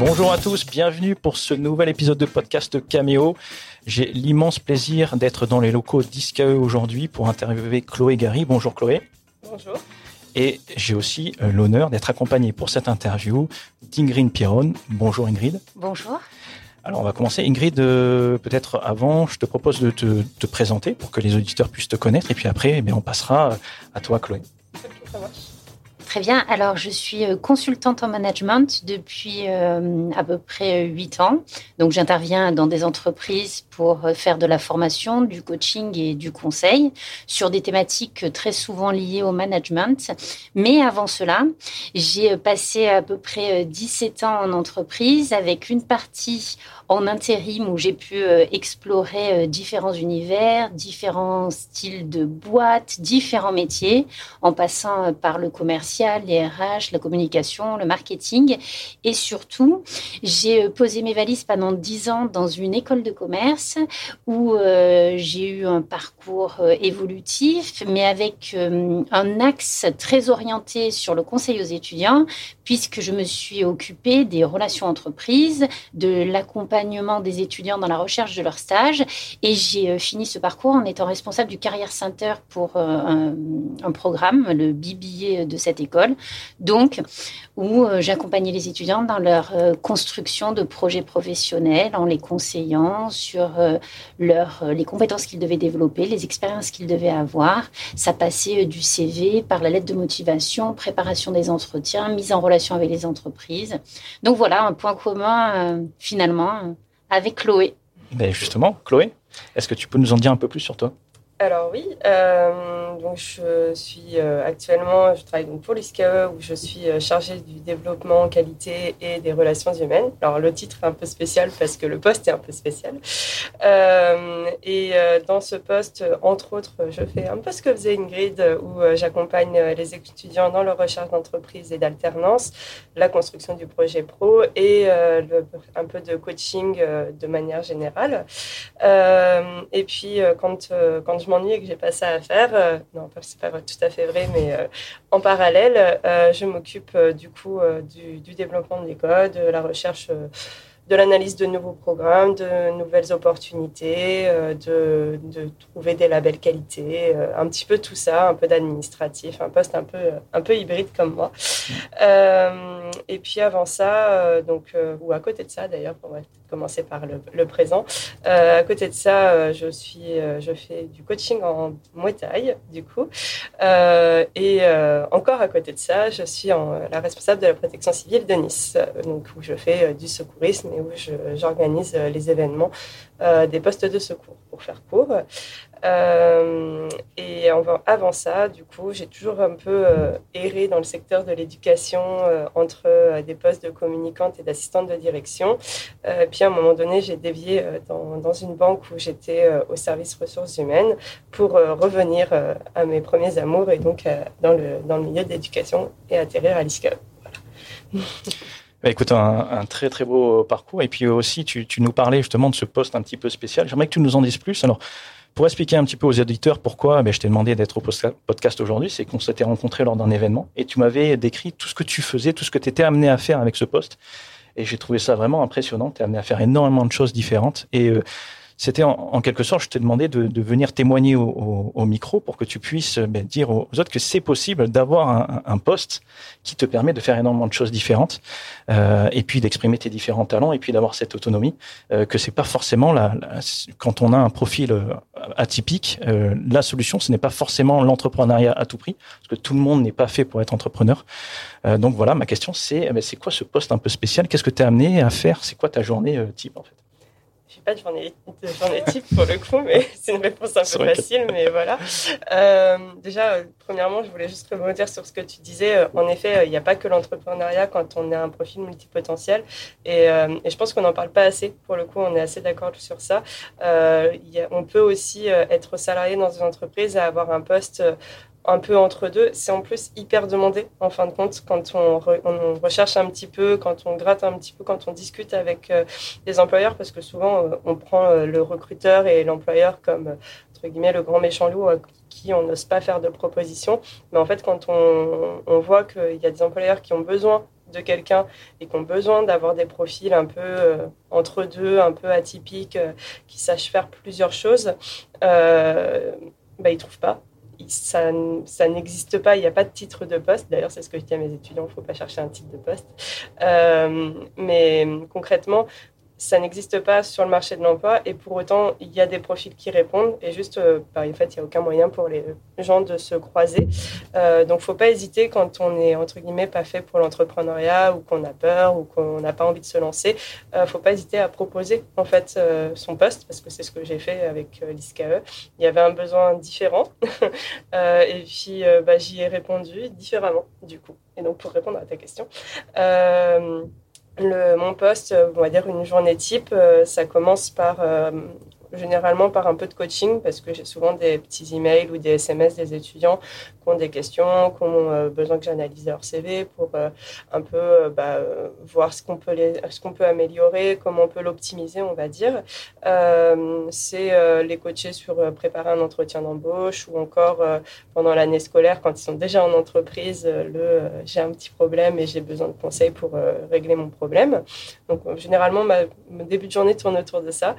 Bonjour à tous, bienvenue pour ce nouvel épisode de podcast Cameo. J'ai l'immense plaisir d'être dans les locaux d'ISCAE aujourd'hui pour interviewer Chloé Gary. Bonjour Chloé. Bonjour. Et j'ai aussi euh, l'honneur d'être accompagné pour cette interview d'Ingrid Piron. Bonjour Ingrid. Bonjour. Alors on va commencer. Ingrid, euh, peut-être avant, je te propose de te, présenter pour que les auditeurs puissent te connaître. Et puis après, eh on passera à toi Chloé. ça marche. Très bien. Alors, je suis euh, consultante en management depuis euh, à peu près huit ans. Donc, j'interviens dans des entreprises pour euh, faire de la formation, du coaching et du conseil sur des thématiques très souvent liées au management. Mais avant cela, j'ai passé à peu près 17 ans en entreprise avec une partie en intérim où j'ai pu explorer différents univers, différents styles de boîtes, différents métiers, en passant par le commercial les RH, la communication, le marketing. Et surtout, j'ai euh, posé mes valises pendant dix ans dans une école de commerce où euh, j'ai eu un parcours euh, évolutif, mais avec un axe très orienté sur le conseil aux étudiants, puisque je me suis occupée des relations entreprises, de l'accompagnement des étudiants dans la recherche de leur stage. Et j'ai fini ce parcours en étant responsable du Carrière Center pour un, un programme, le BBA de cette école donc où euh, j'accompagnais les étudiants dans leur euh, construction de projets professionnels en les conseillant sur euh, leur, les compétences qu'ils devaient développer, les expériences qu'ils devaient avoir. Ça passait du CV par la lettre de motivation, préparation des entretiens, mise en relation avec les entreprises. Donc voilà, un point commun finalement avec Chloé. Ben justement, Chloé, est-ce que tu peux nous en dire un peu plus sur toi? Alors oui, euh, donc je suis euh, actuellement, je travaille donc pour l'ISCAE où je suis euh, chargée du développement qualité et des relations humaines. Alors le titre est un peu spécial parce que le poste est un peu spécial. et dans ce poste, entre autres, je fais un peu ce que faisait Ingrid où j'accompagne les étudiants dans leur recherche d'entreprise et d'alternance, la construction du projet pro et un peu de coaching de manière générale. et puis quand, quand je m'ennuie et que j'ai pas ça à faire, euh, non, c'est pas tout à fait vrai, mais euh, en parallèle, euh, je m'occupe du coup du, développement des codes, de la recherche de l'analyse de nouveaux programmes, de nouvelles opportunités, de, de, trouver des labels qualité, un petit peu tout ça, un peu d'administratif, un poste un peu, un peu hybride comme moi. et puis avant ça, donc, ou à côté de ça d'ailleurs, pour être commencer par le, présent. Euh, à côté de ça, euh, je, suis, euh, je fais du coaching en Muay du coup. et encore à côté de ça, je suis la responsable de la protection civile de Nice, donc où je fais du secourisme et où j'organise les événements des postes de secours, pour faire court. Euh, et avant ça, du coup, j'ai toujours un peu euh, erré dans le secteur de l'éducation euh, entre des postes de communicante et d'assistante de direction. puis à un moment donné, j'ai dévié dans, dans, une banque où j'étais au service ressources humaines pour revenir à mes premiers amours et donc dans, le, dans le milieu de l'éducation et atterrir à l'ISCA. Bah, écoute, un, un, très très beau parcours. Et puis aussi, tu, tu, nous parlais justement de ce poste un petit peu spécial. J'aimerais que tu nous en dises plus. Alors, pour expliquer un petit peu aux éditeurs pourquoi ben, je t'ai demandé d'être au podcast aujourd'hui, c'est qu'on s'était rencontrés lors d'un événement et tu m'avais décrit tout ce que tu faisais, tout ce que tu étais amené à faire avec ce poste. Et j'ai trouvé ça vraiment impressionnant. Tu es amené à faire énormément de choses différentes. Et euh, c'était en, quelque sorte, je t'ai demandé de, venir témoigner au, micro pour que tu puisses ben, dire aux autres que c'est possible d'avoir un, poste qui te permet de faire énormément de choses différentes euh, et puis d'exprimer tes différents talents et puis d'avoir cette autonomie euh, que c'est pas forcément la, quand on a un profil euh, atypique euh, la solution ce n'est pas forcément l'entrepreneuriat à tout prix parce que tout le monde n'est pas fait pour être entrepreneur. Euh, donc voilà ma question c'est eh ben, c'est quoi ce poste un peu spécial? Qu'est-ce que tu es amené à faire? C'est quoi ta journée euh, type en fait? Je sais pas de journée, de journée type pour le coup, mais c'est une réponse un peu facile, mais voilà. Euh, déjà, euh, premièrement, je voulais juste rebondir sur ce que tu disais. Euh, en effet, il n'y a pas que l'entrepreneuriat quand on a un profil multipotentiel, et, et je pense qu'on n'en parle pas assez. Pour le coup, on est assez d'accord sur ça. Y a, on peut aussi être salarié dans une entreprise et avoir un poste un peu entre deux. C'est en plus hyper demandé, en fin de compte, quand on, recherche un petit peu, quand on gratte un petit peu, quand on discute avec euh, les employeurs, parce que souvent, euh, on prend euh, le recruteur et l'employeur comme, entre guillemets, le grand méchant loup qui on n'ose pas faire de propositions. Mais en fait, quand on, voit qu'il y a des employeurs qui ont besoin de quelqu'un et qui ont besoin d'avoir des profils un peu entre deux, un peu atypiques, qui sachent faire plusieurs choses, bah, ils ne trouvent pas ça, n'existe pas, il n'y a pas de titre de poste. D'ailleurs, c'est ce que je dis à mes étudiants, il ne faut pas chercher un titre de poste. Euh, mais concrètement, ça n'existe pas sur le marché de l'emploi et pour autant, il y a des profils qui répondent et juste, euh, bah, en fait, il n'y a aucun moyen pour les gens de se croiser. Euh, donc, faut pas hésiter quand on est, entre guillemets, pas fait pour l'entrepreneuriat ou qu'on a peur ou qu'on n'a pas envie de se lancer. Euh, faut pas hésiter à proposer, en fait, son poste parce que c'est ce que j'ai fait avec l'ISCAE. Il y avait un besoin différent et puis, bah, j'y ai répondu différemment, du coup. Et donc, pour répondre à ta question, le, mon poste, on va dire une journée type, euh, ça commence par euh, généralement par un peu de coaching parce que j'ai souvent des petits emails ou des SMS des étudiants qui ont des questions, qui ont euh, besoin que j'analyse leur CV pour euh, un peu euh, bah, voir ce qu'on peut, ce qu'on peut améliorer, comment on peut l'optimiser, on va dire. c'est les coacher sur préparer un entretien d'embauche ou encore pendant l'année scolaire quand ils sont déjà en entreprise, le j'ai un petit problème et j'ai besoin de conseils pour régler mon problème. Donc généralement, ma, mon début de journée tourne autour de ça.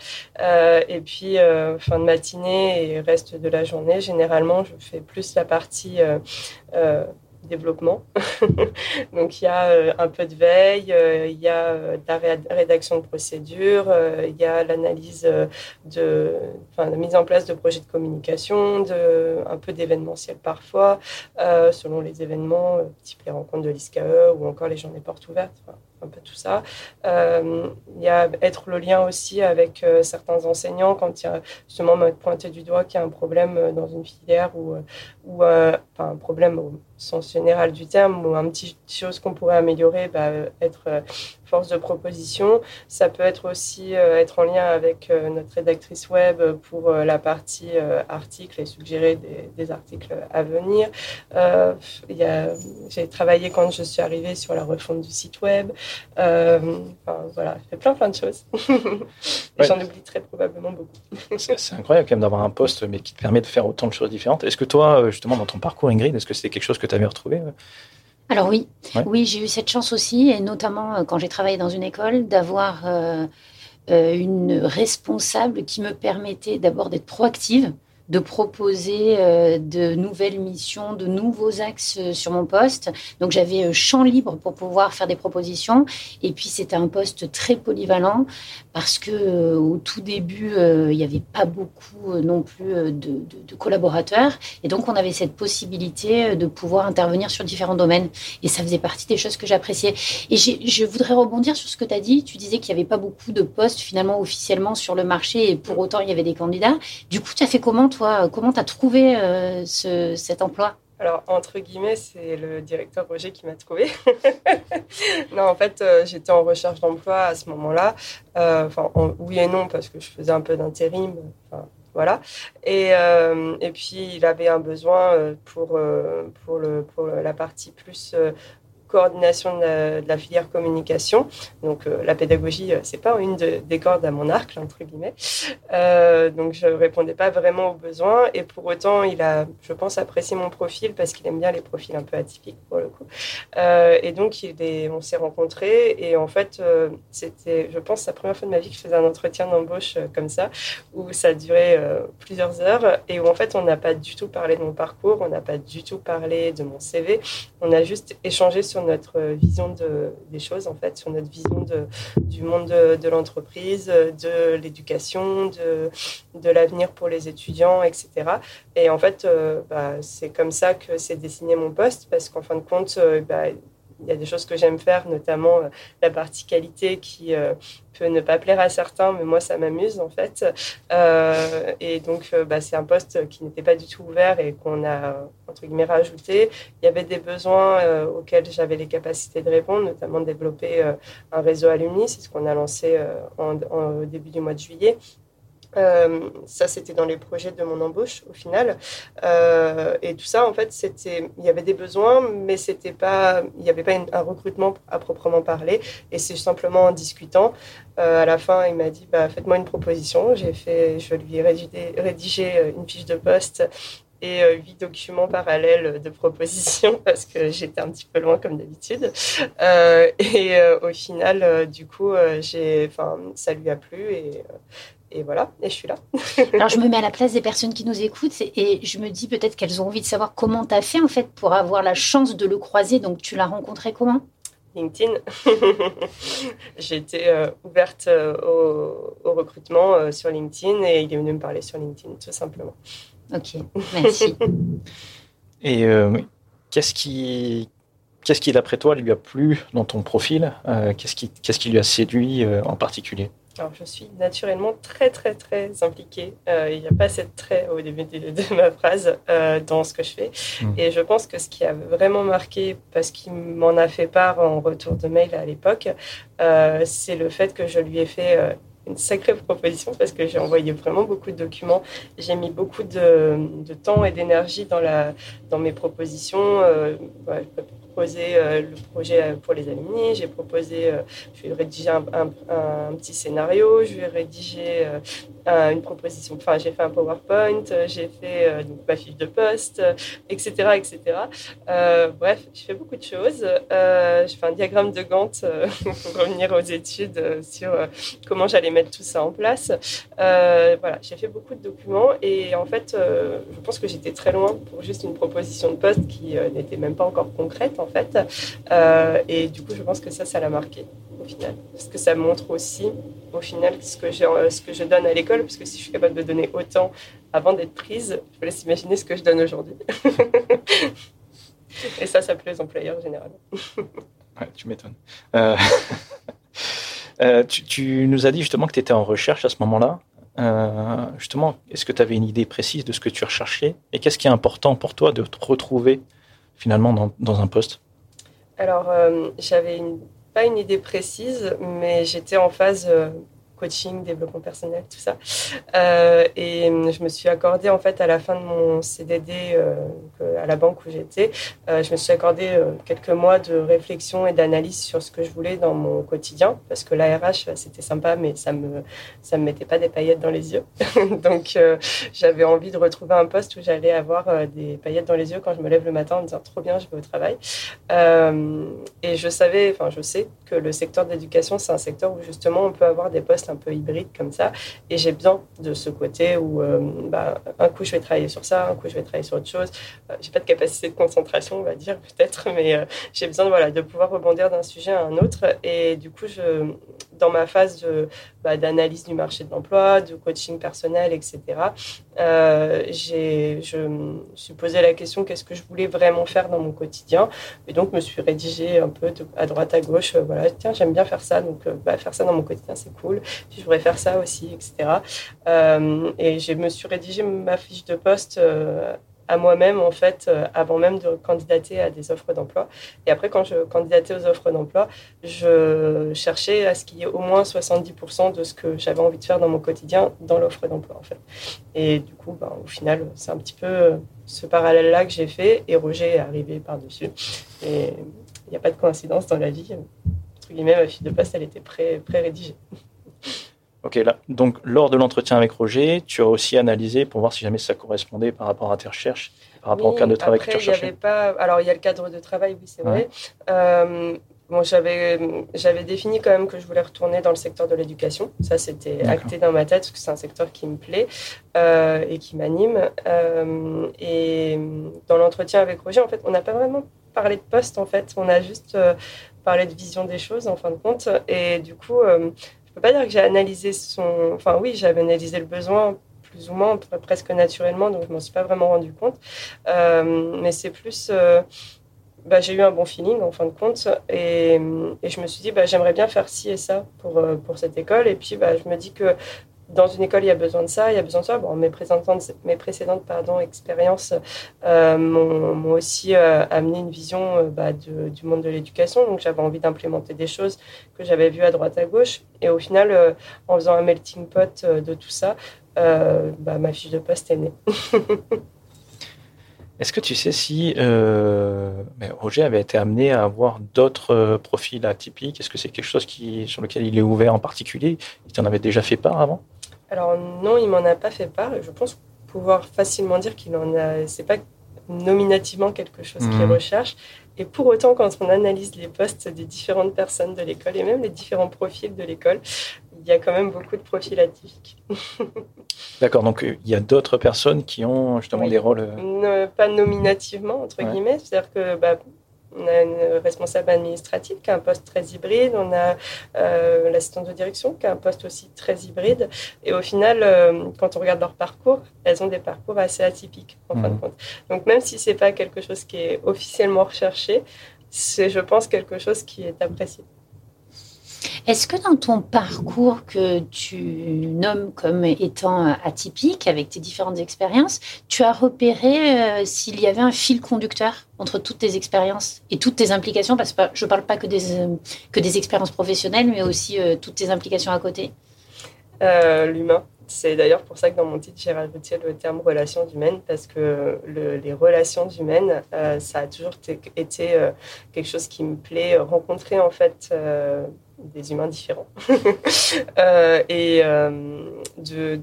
Et puis, euh, fin de matinée et reste de la journée, généralement, je fais plus la partie euh, euh, développement. Donc, il y a un peu de veille, il y a la rédaction de procédures, il y a l'analyse de, la mise en place de projets de communication, un peu d'événementiel parfois, selon les événements, type les rencontres de l'ISCAE ou encore les journées portes ouvertes un peu tout ça. Euh, il y a être le lien aussi avec euh, certains enseignants quand il y a justement pointé du doigt qu'il y a un problème euh, dans une filière ou, un problème au sens général du terme ou un petit chose qu'on pourrait améliorer, bah, être force de proposition. Ça peut être aussi être en lien avec notre rédactrice web pour la partie articles et suggérer des, des, articles à venir. J'ai travaillé quand je suis arrivée sur la refonte du site web. Euh, voilà, je fais plein plein de choses. J'en oublie très probablement beaucoup. c'est incroyable quand même d'avoir un poste, mais qui te permet de faire autant de choses différentes. Est-ce que toi, euh, justement, dans ton parcours, Ingrid, est-ce que c'est quelque chose que tu avais retrouvé alors oui, oui, j'ai eu cette chance aussi, et notamment euh, quand j'ai travaillé dans une école, d'avoir une responsable qui me permettait d'abord d'être proactive, de proposer euh, de nouvelles missions, de nouveaux axes euh, sur mon poste. Donc j'avais euh, champ libre pour pouvoir faire des propositions. Et puis c'était un poste très polyvalent parce que au tout début il n'y avait pas beaucoup non plus de, collaborateurs et donc on avait cette possibilité de pouvoir intervenir sur différents domaines. Et ça faisait partie des choses que j'appréciais. Et je voudrais rebondir sur ce que tu as dit. Tu disais qu'il n'y avait pas beaucoup de postes finalement officiellement sur le marché et pour autant il y avait des candidats. Du coup, tu as fait comment toi? Comment tu as trouvé euh, cet emploi? Alors, entre guillemets, c'est le directeur Roger qui m'a trouvé. non, en fait, euh, j'étais en recherche d'emploi à ce moment-là. Euh, oui et non, parce que je faisais un peu d'intérim. voilà. Et, et, puis, il avait un besoin pour la partie plus coordination de la, filière communication. Donc euh, la pédagogie, euh, c'est pas une des cordes à mon arc, entre guillemets. Euh, donc je répondais pas vraiment aux besoins et pour autant il a, je pense, apprécié mon profil parce qu'il aime bien les profils un peu atypiques pour le coup. et donc il est, on s'est rencontrés et en fait c'était, je pense, la première fois de ma vie que je faisais un entretien d'embauche comme ça où ça durait plusieurs heures et où en fait on n'a pas du tout parlé de mon parcours, on n'a pas du tout parlé de mon CV, on a juste échangé sur notre vision de, des choses, en fait, sur notre vision du monde de, l'entreprise, de l'éducation, de, de l'avenir pour les étudiants, etc. Et en fait, euh, bah, c'est comme ça que s'est dessiné mon poste, parce qu'en fin de compte, euh, bah, il y a des choses que j'aime faire, notamment euh, la partie qualité qui euh, peut ne pas plaire à certains, mais moi ça m'amuse en fait. Euh, et donc bah, c'est un poste qui n'était pas du tout ouvert et qu'on a entre guillemets rajouté. Il y avait des besoins auxquels j'avais les capacités de répondre, notamment développer un réseau alumni, c'est ce qu'on a lancé au début du mois de juillet. Euh, ça, c'était dans les projets de mon embauche au final. Euh, et tout ça, en fait, c'était, il y avait des besoins, mais c'était pas, il n'y avait pas un recrutement à proprement parler. Et c'est simplement en discutant. Euh, à la fin, il m'a dit, bah, faites-moi une proposition. J'ai fait, je lui ai rédigé, rédigé une fiche de poste et huit documents parallèles de propositions parce que j'étais un petit peu loin comme d'habitude. et au final, du coup, j'ai, enfin, ça lui a plu et et voilà, et je suis là. Alors, je me mets à la place des personnes qui nous écoutent et je me dis peut-être qu'elles ont envie de savoir comment tu as fait en fait pour avoir la chance de le croiser. Donc, tu l'as rencontré comment? LinkedIn. J'ai été euh, ouverte euh, au, recrutement euh, sur LinkedIn et il est venu me parler sur LinkedIn, tout simplement. Ok, merci. et qu'est-ce qui, qu'est-ce qui, d'après toi, lui a plu dans ton profil? Qu'est-ce, qui, qu'est-ce qui lui a séduit en particulier? Alors, je suis naturellement très, très, très impliquée. Euh, il n'y a pas cette trait au début de, ma phrase euh, dans ce que je fais. Hmm. Et je pense que ce qui a vraiment marqué, parce qu'il m'en a fait part en retour de mail à l'époque, euh, c'est le fait que je lui ai fait une sacrée proposition parce que j'ai envoyé vraiment beaucoup de documents. J'ai mis beaucoup de, de temps et d'énergie dans, la, dans mes propositions proposé euh, le projet euh, pour les alumni, j'ai proposé, euh, je vais rédiger un, un, petit scénario, je rédiger une proposition, enfin j'ai fait un PowerPoint, j'ai fait donc, ma fiche de poste, etc. etc. bref, je fais beaucoup de choses. je fais un diagramme de Gantt pour revenir aux études sur comment j'allais mettre tout ça en place. voilà, j'ai fait beaucoup de documents et en fait, je pense que j'étais très loin pour juste une proposition de poste qui n'était même pas encore concrète Euh, et du coup, je pense que ça, ça l'a marqué au final. Parce que ça montre aussi, au final, ce que, euh, je donne à l'école. Parce que si je suis capable de donner autant avant d'être prise, je vous laisse imaginer ce que je donne aujourd'hui. et ça, ça plaît aux employeurs généralement. ouais, tu m'étonnes. Euh, tu, nous as dit justement que tu étais en recherche à ce moment-là. justement, est-ce que tu avais une idée précise de ce que tu recherchais? Et qu'est-ce qui est important pour toi de retrouver finalement dans, un poste? Alors, euh, j'avais pas une idée précise, mais j'étais en phase euh, coaching, développement personnel, tout ça. Euh, et je me suis accordé en fait à la fin de mon CDD euh, à la banque où j'étais, euh, je me suis accordé quelques mois de réflexion et d'analyse sur ce que je voulais dans mon quotidien, parce que l'ARH c'était sympa, mais ça me ça me mettait pas des paillettes dans les yeux. Donc j'avais envie de retrouver un poste où j'allais avoir des paillettes dans les yeux quand je me lève le matin en me disant trop bien, je vais au travail. et je savais, enfin je sais que le secteur de l'éducation c'est un secteur où justement on peut avoir des postes un peu hybride comme ça. Et j'ai besoin de ce côté où euh, bah, un coup je vais travailler sur ça, un coup je vais travailler sur autre chose. Euh, j'ai pas de capacité de concentration, on va dire peut-être, mais euh, j'ai besoin voilà, de pouvoir rebondir d'un sujet à un autre. Et du coup, je, dans ma phase bah, d'analyse du marché de l'emploi, de coaching personnel, etc., j'ai, je me suis posé la question qu'est-ce que je voulais vraiment faire dans mon quotidien? Et donc, je me suis rédigé un peu à droite, à gauche. voilà, tiens, j'aime bien faire ça, donc bah, faire ça dans mon quotidien, c'est cool je voudrais faire ça aussi, etc. Euh, et je me suis rédigé ma fiche de poste euh, à moi-même, en fait, euh, avant même de candidater à des offres d'emploi. Et après, quand je candidatais aux offres d'emploi, je cherchais à ce qu'il y ait au moins 70% de ce que j'avais envie de faire dans mon quotidien dans l'offre d'emploi, en fait. Et du coup, ben, au final, c'est un petit peu ce parallèle-là que j'ai fait, et Roger est arrivé par-dessus. Et il n'y a pas de coïncidence dans la vie. Entre guillemets, ma fiche de poste, elle était pré-rédigée. Ok, là, donc lors de l'entretien avec Roger, tu as aussi analysé pour voir si jamais ça correspondait par rapport à tes recherches, par rapport au cadre de travail que tu recherchais. pas, alors il y a le cadre de travail, oui, c'est vrai. Euh, bon, j'avais, j'avais défini quand même que je voulais retourner dans le secteur de l'éducation. Ça, c'était acté dans ma tête parce que c'est un secteur qui me plaît euh, et qui m'anime. Euh, et dans l'entretien avec Roger, en fait, on n'a pas vraiment parlé de poste. En fait, on a juste parlé de vision des choses en fin de compte. Et du coup je peux pas dire que j'ai analysé son. Enfin, oui, j'avais analysé le besoin plus ou moins, presque naturellement, donc je m'en suis pas vraiment rendu compte. Euh, mais c'est plus. Euh, bah, j'ai eu un bon feeling en fin de compte et, je me suis dit bah, j'aimerais bien faire ci et ça pour, euh, pour cette école et puis bah, je me dis que dans une école, il y a besoin de ça, il y a besoin de ça. Bon, mes précédentes, expériences euh, m'ont aussi euh, amené une vision euh, bah, du monde de l'éducation. Donc, j'avais envie d'implémenter des choses que j'avais vues à droite, à gauche. Et au final, en faisant un melting pot de tout ça, bah, ma fiche de poste est née. Est-ce que tu sais si Roger avait été amené à avoir d'autres profils atypiques? Est-ce que c'est quelque chose qui, sur lequel il est ouvert en particulier? Il t'en avait déjà fait part avant? Alors non, il m'en a pas fait part. Je pense pouvoir facilement dire qu'il en a. C'est pas nominativement quelque chose qu'il Mhm. recherche. Et pour autant, quand on analyse les postes des différentes personnes de l'école et même les différents profils de l'école, il y a quand même beaucoup de profils atypiques. D'accord, donc euh, il y a d'autres personnes qui ont justement Oui. des rôles. euh, pas nominativement, entre Ouais. guillemets. C'est-à-dire que bah, on a une responsable administrative qui a un poste très hybride, on a euh, l'assistante de direction qui a un poste aussi très hybride. Et au final, euh, quand on regarde leur parcours, elles ont des parcours assez atypiques, en fin Mhm. de compte. Donc même si c'est pas quelque chose qui est officiellement recherché, c'est, je pense, quelque chose qui est apprécié. Est-ce que dans ton parcours que tu nommes comme étant atypique, avec tes différentes expériences, tu as repéré euh, s'il y avait un fil conducteur entre toutes tes expériences et toutes tes implications? Parce que je ne parle pas que des, euh, que des expériences professionnelles, mais aussi euh, toutes tes implications à côté. L'humain. C'est d'ailleurs pour ça que dans mon titre, j'ai rajouté le terme relations humaines, parce que le- les relations humaines, ça a toujours été quelque chose qui me plaît, rencontrer en fait des humains différents. Euh, et euh, de,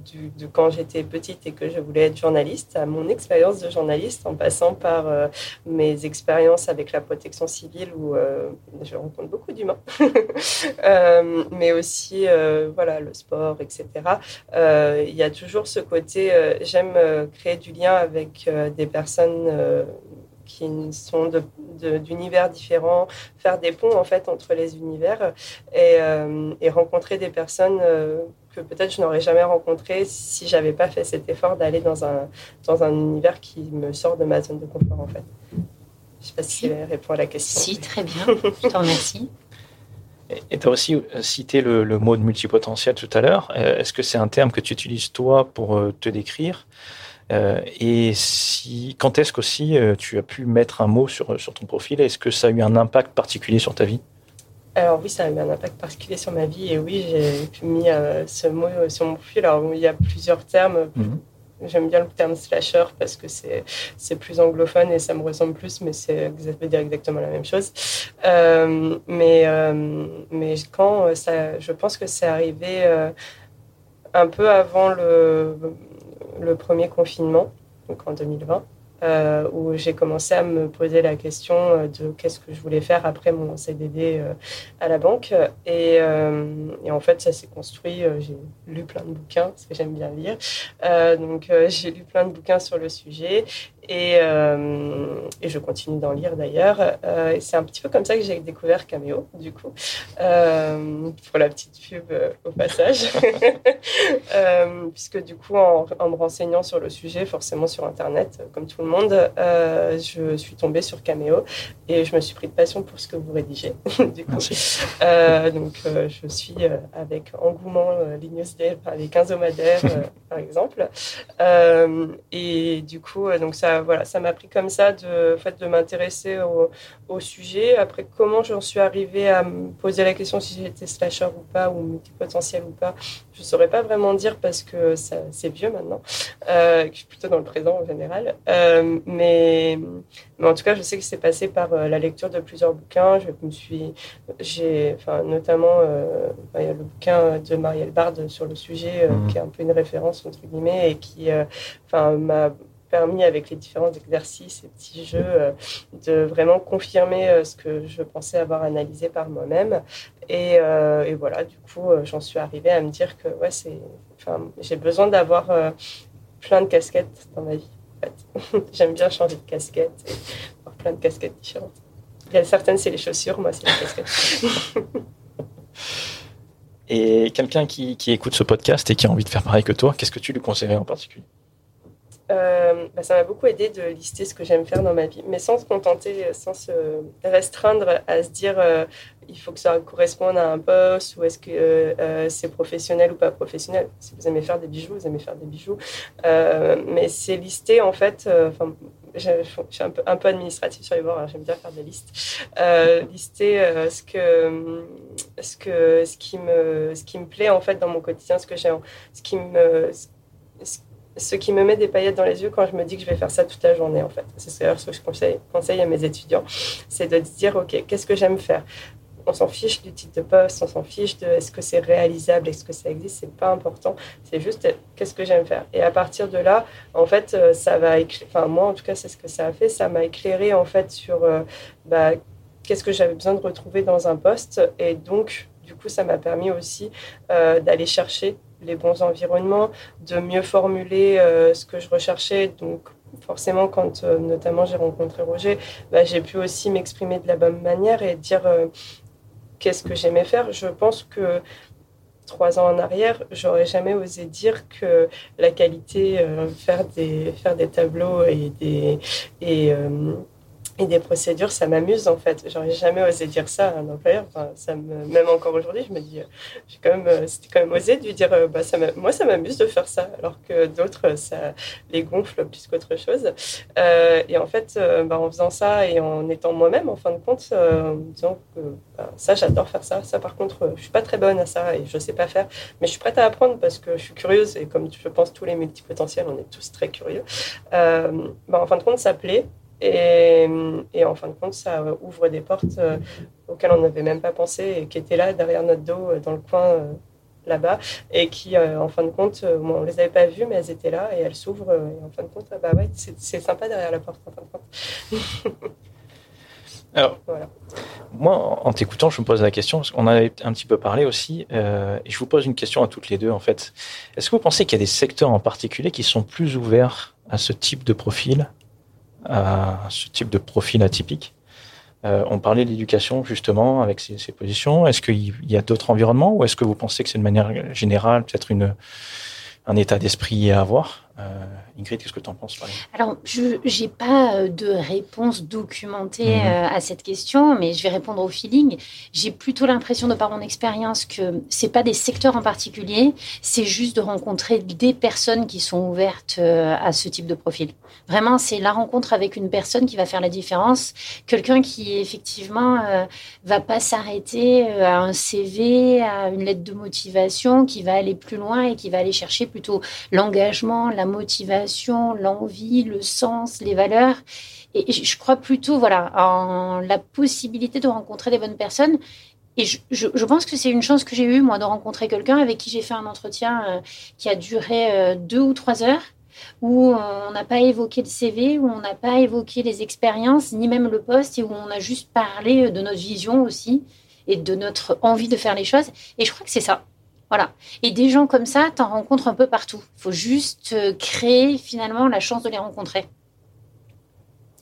quand j'étais petite et que je voulais être journaliste, à mon expérience de journaliste, en passant par euh, mes expériences avec la protection civile, où je rencontre beaucoup d'humains, mais aussi voilà, le sport, etc. Il y a toujours ce côté, j'aime créer du lien avec des personnes qui sont d'univers différents, faire des ponts en fait entre les univers et, euh, et rencontrer des personnes euh, que peut-être je n'aurais jamais rencontrées si j'avais pas fait cet effort d'aller dans un, dans un univers qui me sort de ma zone de confort en fait. Je sais pas si Si. ça répond à la question. Si, très bien. Je te remercie. Et tu as aussi euh, cité le, le mot de multipotentiel tout à l'heure. Est-ce que c'est un terme que tu utilises toi pour te décrire? Euh, Et si, quand est-ce qu'aussi euh, tu as pu mettre un mot sur, sur ton profil? Est-ce que ça a eu un impact particulier sur ta vie? Alors oui, ça a eu un impact particulier sur ma vie et oui, j'ai mis euh, ce mot euh, sur mon profil. Alors il y a plusieurs termes. Mhm. J'aime bien le terme slasher parce que c'est plus anglophone et ça me ressemble plus, mais c'est ça veut dire exactement la même chose. Euh, mais euh, mais quand ça, je pense que c'est arrivé euh, un peu avant le le premier confinement, donc en 2020 euh, où j'ai commencé à me poser la question euh, de qu'est-ce que je voulais faire après mon CDD euh, à la banque. Et, euh, et en fait, ça s'est construit. j'ai lu plein de bouquins, parce que j'aime bien lire. Donc, j'ai lu plein de bouquins sur le sujet. Et, euh, et je continue d'en lire d'ailleurs. Euh, c'est un petit peu comme ça que j'ai découvert Cameo, du coup, euh, pour la petite pub au passage. Puisque du coup, en, en me renseignant sur le sujet, forcément sur Internet, comme tout le monde, je suis tombée sur Cameo et je me suis pris de passion pour ce que vous rédigez. du coup, donc, je suis avec engouement les newsletters, enfin, les 15 hebdomadaires, euh, par exemple. Et du coup, donc ça, voilà, ça m'a pris comme ça de, en fait, de m'intéresser au, au sujet. Après, comment j'en suis arrivée à me poser la question si j'étais slasher ou pas, ou multipotentiel ou pas, je ne saurais pas vraiment dire parce que ça- c'est vieux maintenant, euh, que je suis plutôt dans le présent en général. Euh, mais, mais en tout cas, je sais que c'est passé par euh, la lecture de plusieurs bouquins. Je me suis, j'ai, enfin, notamment, euh, bah, il y a le bouquin de Marielle Bard sur le sujet, Mhm. qui est un peu une référence entre guillemets et qui, enfin, m'a permis avec les différents exercices et petits jeux euh, de vraiment confirmer euh, ce que je pensais avoir analysé par moi-même. Et, euh, voilà du coup j'en suis arrivée à me dire que ouais c'est j'ai besoin d'avoir plein de casquettes dans ma vie j'aime bien changer de casquette et avoir plein de casquettes différentes. Il y a certaines c'est les chaussures moi c'est les casquettes. Et quelqu'un qui écoute ce podcast et qui a envie de faire pareil que toi, qu'est-ce que tu lui conseillerais en particulier? Euh, bah, ça m'a beaucoup aidé de lister ce que j'aime faire dans ma vie, mais sans se contenter, sans se restreindre à se dire euh, il faut que ça corresponde à un poste ou est-ce que euh, euh, c'est professionnel ou pas professionnel. Si vous aimez faire des bijoux, vous aimez faire des bijoux. Euh, mais c'est listé en fait. euh, Enfin, je, suis un peu, un administrative sur les bords, alors j'aime bien faire des listes. Euh, lister euh, ce que ce que ce qui me ce qui me plaît en fait dans mon quotidien, ce que j'ai, ce qui me ce qui me met des paillettes dans les yeux quand je me dis que je vais faire ça toute la journée, en fait. C'est ce que je conseille, à mes étudiants, c'est de dire, OK, qu'est-ce que j'aime faire? On s'en fiche du titre de poste, on s'en fiche de est-ce que c'est réalisable, est-ce que ça existe, c'est pas important. C'est juste qu'est-ce que j'aime faire? Et à partir de là, en fait, euh, ça va, enfin moi en tout cas, c'est ce que ça a fait. Ça m'a éclairé en fait sur euh, bah, qu'est-ce que j'avais besoin de retrouver dans un poste. Et donc, du coup, ça m'a permis aussi euh, d'aller chercher les bons environnements, de mieux formuler ce que je recherchais. Donc, forcément, quand notamment j'ai rencontré Roger, bah, j'ai pu aussi m'exprimer de la bonne manière et dire qu'est-ce que j'aimais faire. Je pense que trois ans en arrière, j'aurais jamais osé dire que la qualité, euh, faire, des, faire des tableaux et des, et, euh, et des procédures, ça m'amuse en fait. J'aurais jamais osé dire ça à un employeur. Enfin, ça me, même encore aujourd'hui, je me dis, euh, j'ai quand même, euh, c'était quand même osé de lui dire, euh, bah, ça moi ça m'amuse de faire ça, alors que d'autres, ça les gonfle plus qu'autre chose. et en fait, bah, en faisant ça et en étant moi-même, en fin de compte, en me disant que bah, ça, j'adore faire ça. Ça, par contre, je suis pas très bonne à ça et je sais pas faire, mais je suis prête à apprendre parce que je suis curieuse et comme je pense tous les multipotentiels, on est tous très curieux. bah, en fin de compte, ça plaît. Et, et, en fin de compte, ça ouvre des portes euh, auxquelles on n'avait même pas pensé et qui étaient là derrière notre dos, euh, dans le coin euh, là-bas, et qui, en fin de compte, on les avait pas vues, mais elles étaient là et elles s'ouvrent. et en fin de compte, ah bah ouais, c'est sympa derrière la porte, en fin de compte. Alors, voilà. moi, en t'écoutant, je me pose la question, parce qu'on avait un petit peu parlé aussi, et je vous pose une question à toutes les deux, en fait. Est-ce que vous pensez qu'il y a des secteurs en particulier qui sont plus ouverts à ce type de profil? À ce type de profil atypique. Euh, on parlait de l'éducation justement avec ces, ces positions. Est-ce qu'il y a d'autres environnements ou est-ce que vous pensez que c'est de manière générale peut-être un état d'esprit à avoir? Euh, Ingrid, qu'est-ce que tu en penses Alors, je n'ai pas euh, de réponse documentée mhm. euh, à cette question, mais je vais répondre au feeling. J'ai plutôt l'impression, de par mon expérience, que c'est pas des secteurs en particulier, c'est juste de rencontrer des personnes qui sont ouvertes à ce type de profil. Vraiment, c'est la rencontre avec une personne qui va faire la différence. Quelqu'un qui, effectivement, va pas s'arrêter à un CV, à une lettre de motivation, qui va aller plus loin et qui va aller chercher plutôt l'engagement, la motivation, l'envie, le sens, les valeurs. Et je crois plutôt voilà, en la possibilité de rencontrer des bonnes personnes. Et je, pense que c'est une chance que j'ai eue, moi, de rencontrer quelqu'un avec qui j'ai fait un entretien euh, qui a duré euh, deux ou trois heures, où on n'a pas évoqué le CV, où on n'a pas évoqué les expériences, ni même le poste, et où on a juste parlé de notre vision aussi, et de notre envie de faire les choses. Et je crois que c'est ça. Voilà. Et des gens comme ça, tu en rencontres un peu partout. Il faut juste euh, créer finalement la chance de les rencontrer.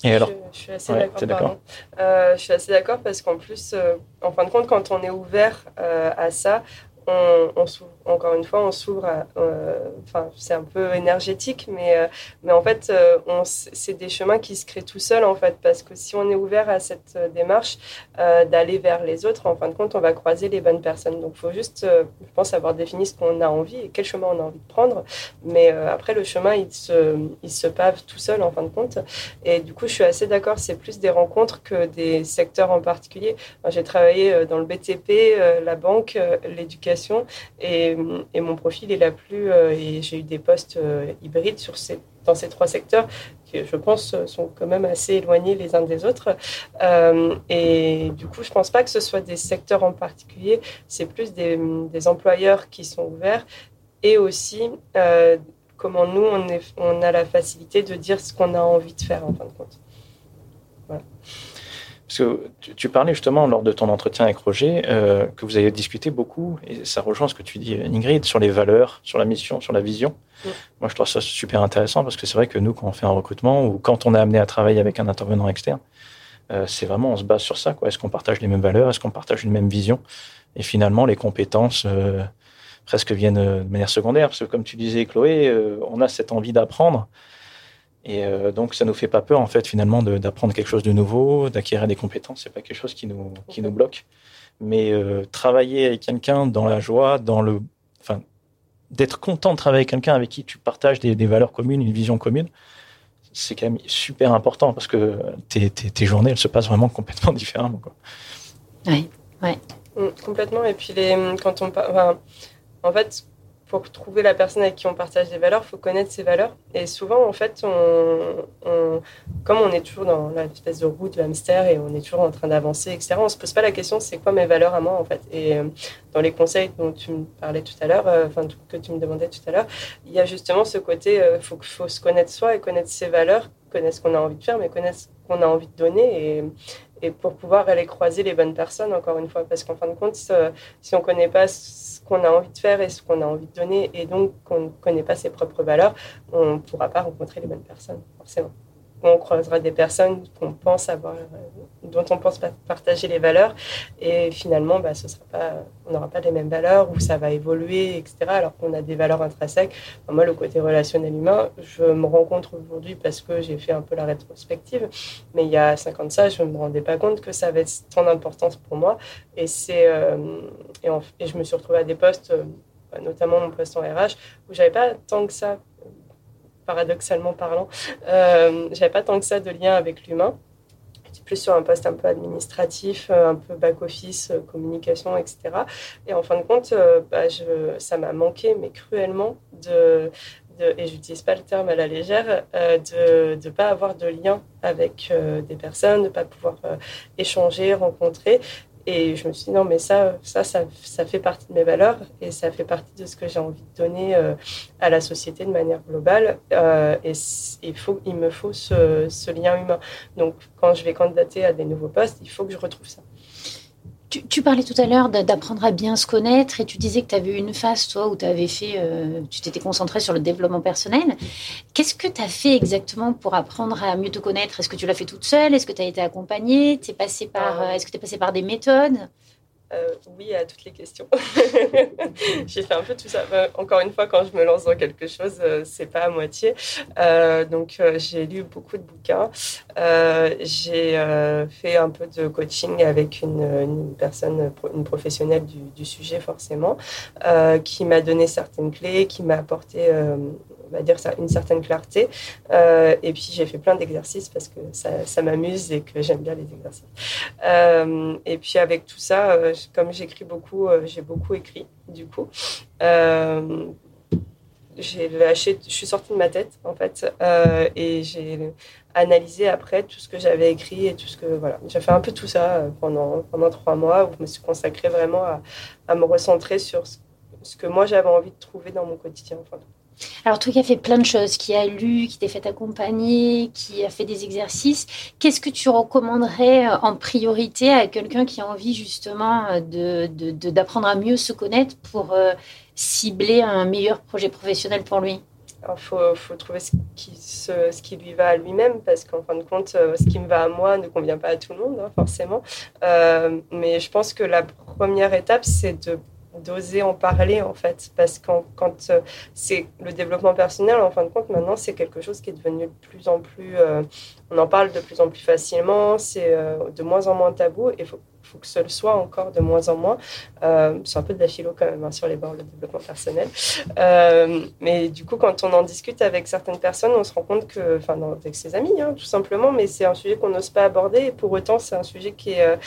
Et alors je, suis assez d'accord. Euh, je suis assez d'accord parce qu'en plus, euh, en fin de compte, quand on est ouvert à ça, on, encore une fois, on s'ouvre euh, enfin, c'est un peu énergétique, mais, euh, mais en fait, euh, c'est des chemins qui se créent tout seuls, en fait, parce que si on est ouvert à cette démarche d'aller vers les autres, en fin de compte, on va croiser les bonnes personnes. Donc, il faut juste, je pense, avoir défini ce qu'on a envie et quel chemin on a envie de prendre. Mais après, le chemin, il se, il se pave tout seul, en fin de compte. Et du coup, je suis assez d'accord, c'est plus des rencontres que des secteurs en particulier. J'ai travaillé dans le BTP, la banque, l'éducation et, mon profil est la plus. Euh, et j'ai eu des postes euh, hybrides sur ces, dans ces trois secteurs qui, je pense, sont quand même assez éloignés les uns des autres. Euh, et du coup, je ne pense pas que ce soit des secteurs en particulier, c'est plus des, des, employeurs qui sont ouverts et aussi comment nous, on, on a la facilité de dire ce qu'on a envie de faire en fin de compte. Voilà. Parce que tu, parlais justement lors de ton entretien avec Roger euh, que vous avez discuté beaucoup, et ça rejoint ce que tu dis, Ingrid, sur les valeurs, sur la mission, sur la vision. Moi, je trouve ça super intéressant parce que c'est vrai que nous, quand on fait un recrutement ou quand on est amené à travailler avec un intervenant externe, euh, c'est vraiment, on se base sur ça. Est-ce qu'on partage les mêmes valeurs? Est-ce qu'on partage une même vision? Et finalement, les compétences euh, presque viennent de manière secondaire. Parce que comme tu disais, Chloé, on a cette envie d'apprendre. Et euh, donc, ça nous fait pas peur, en fait, finalement, d'apprendre quelque chose de nouveau, d'acquérir des compétences. C'est pas quelque chose qui nous, qui nous bloque. Mais euh, travailler avec quelqu'un dans la joie, dans le, enfin, d'être content de travailler avec quelqu'un avec qui tu partages des, valeurs communes, une vision commune, c'est quand même super important parce que tes, tes, journées, elles se passent vraiment complètement différemment. Quoi. Oui, ouais. Mm, complètement. Et puis, les, quand on, enfin, en fait, pour trouver la personne avec qui on partage des valeurs, il faut connaître ses valeurs. Et souvent, en fait, on, comme on est toujours dans l'espèce de route de hamster et on est toujours en train d'avancer, etc., on ne se pose pas la question c'est quoi mes valeurs à moi, en fait? Et euh, dans les conseils dont tu me parlais tout à l'heure, euh, enfin, que tu me demandais tout à l'heure, il y a justement ce côté il euh, faut, faut se connaître soi et connaître ses valeurs, connaître ce qu'on a envie de faire, mais connaître ce qu'on a envie de donner. Et pour pouvoir aller croiser les bonnes personnes, encore une fois. Parce qu'en fin de compte, si on ne connaît pas qu'on a envie de faire et ce qu'on a envie de donner, et donc qu'on ne connaît pas ses propres valeurs, on ne pourra pas rencontrer les bonnes personnes, forcément. On croisera des personnes euh, dont on pense partager les valeurs, et finalement, bah, ce on n'aura pas les mêmes valeurs, ou ça va évoluer, etc., alors qu'on a des valeurs intrinsèques. moi, le côté relationnel humain, je me rencontre aujourd'hui parce que j'ai fait un peu la rétrospective, mais il y a 50 ans, je ne me rendais pas compte que ça avait tant d'importance pour moi, et, euh, je me suis retrouvée à des postes, euh, notamment mon poste en RH, où j'avais pas tant que ça paradoxalement parlant, euh, j'avais pas tant que ça de lien avec l'humain. J'étais plus sur un poste un peu administratif, euh, un peu back-office, euh, communication, etc. Et en fin de compte, euh, bah, je, ça m'a manqué, mais cruellement, de, et j'utilise pas le terme à la légère, de ne pas avoir de lien avec des personnes, de ne pas pouvoir échanger, rencontrer. Et je me suis dit, non, mais ça, ça, ça, ça, fait partie de mes valeurs et ça fait partie de ce que j'ai envie de donner euh, à la société de manière globale. Euh, et il, faut, il me faut ce, ce, lien humain. Donc, quand je vais candidater à des nouveaux postes, il faut que je retrouve ça. Tu, parlais tout à l'heure d'apprendre à bien se connaître et tu disais que tu avais eu une phase, toi, où tu avais fait, euh, tu t'étais concentré sur le développement personnel. Qu'est-ce que tu as fait exactement pour apprendre à mieux te connaître? Est-ce que tu l'as fait toute seule? Est-ce que tu as été accompagnée? Es passé par, euh, Est-ce que tu es passé par des méthodes? Euh, oui à toutes les questions. j'ai fait un peu tout ça. Euh, encore une fois, quand je me lance dans quelque chose, euh, c'est pas à moitié. donc, j'ai lu beaucoup de bouquins. j'ai fait un peu de coaching avec une, personne, une professionnelle du, sujet forcément, qui m'a donné certaines clés, qui m'a apporté on va dire ça, une certaine clarté. Euh, et puis j'ai fait plein d'exercices parce que ça, m'amuse et que j'aime bien les exercices. Euh, et puis avec tout ça, euh, comme j'écris beaucoup, j'ai beaucoup écrit du coup. j'ai lâché, je suis sortie de ma tête en fait et j'ai analysé après tout ce que j'avais écrit et tout ce que voilà. J'ai fait un peu tout ça pendant pendant trois mois où je me suis consacrée vraiment à, à me recentrer sur ce, que moi j'avais envie de trouver dans mon quotidien. Alors, toi qui as fait plein de choses, qui a lu, qui t'es fait accompagner, qui a fait des exercices, qu'est-ce que tu recommanderais euh, en priorité à quelqu'un qui a envie justement euh, d'apprendre de, à mieux se connaître pour euh, cibler un meilleur projet professionnel pour lui? Il faut, trouver ce qui, ce, qui lui va à lui-même, parce qu'en fin de compte, ce qui me va à moi ne convient pas à tout le monde, hein, forcément. mais je pense que la première étape, c'est de d'oser en parler en fait parce que quand euh, c'est le développement personnel en fin de compte maintenant c'est quelque chose qui est devenu de plus en plus euh, on en parle de plus en plus facilement c'est euh, de moins en moins tabou et faut faut que ce le soit encore de moins en moins. c'est un peu de la philo quand même hein, sur les bords, le développement personnel. mais du coup, quand on en discute avec certaines personnes, on se rend compte que, enfin, avec ses amis, hein, tout simplement, mais c'est un sujet qu'on n'ose pas aborder. Et pour autant, c'est un sujet qui est,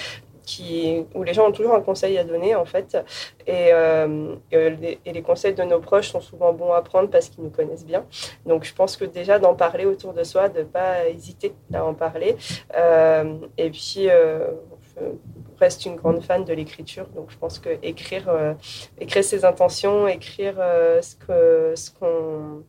où les gens ont toujours un conseil à donner, en fait. Et, euh, et, les, conseils de nos proches sont souvent bons à prendre parce qu'ils nous connaissent bien. Donc, je pense que déjà d'en parler autour de soi, de ne pas hésiter à en parler. Euh, et puis, euh, je reste une grande fan de l'écriture. Donc, je pense que écrire, écrire ses intentions, écrire ce qu'on... Ce qu'on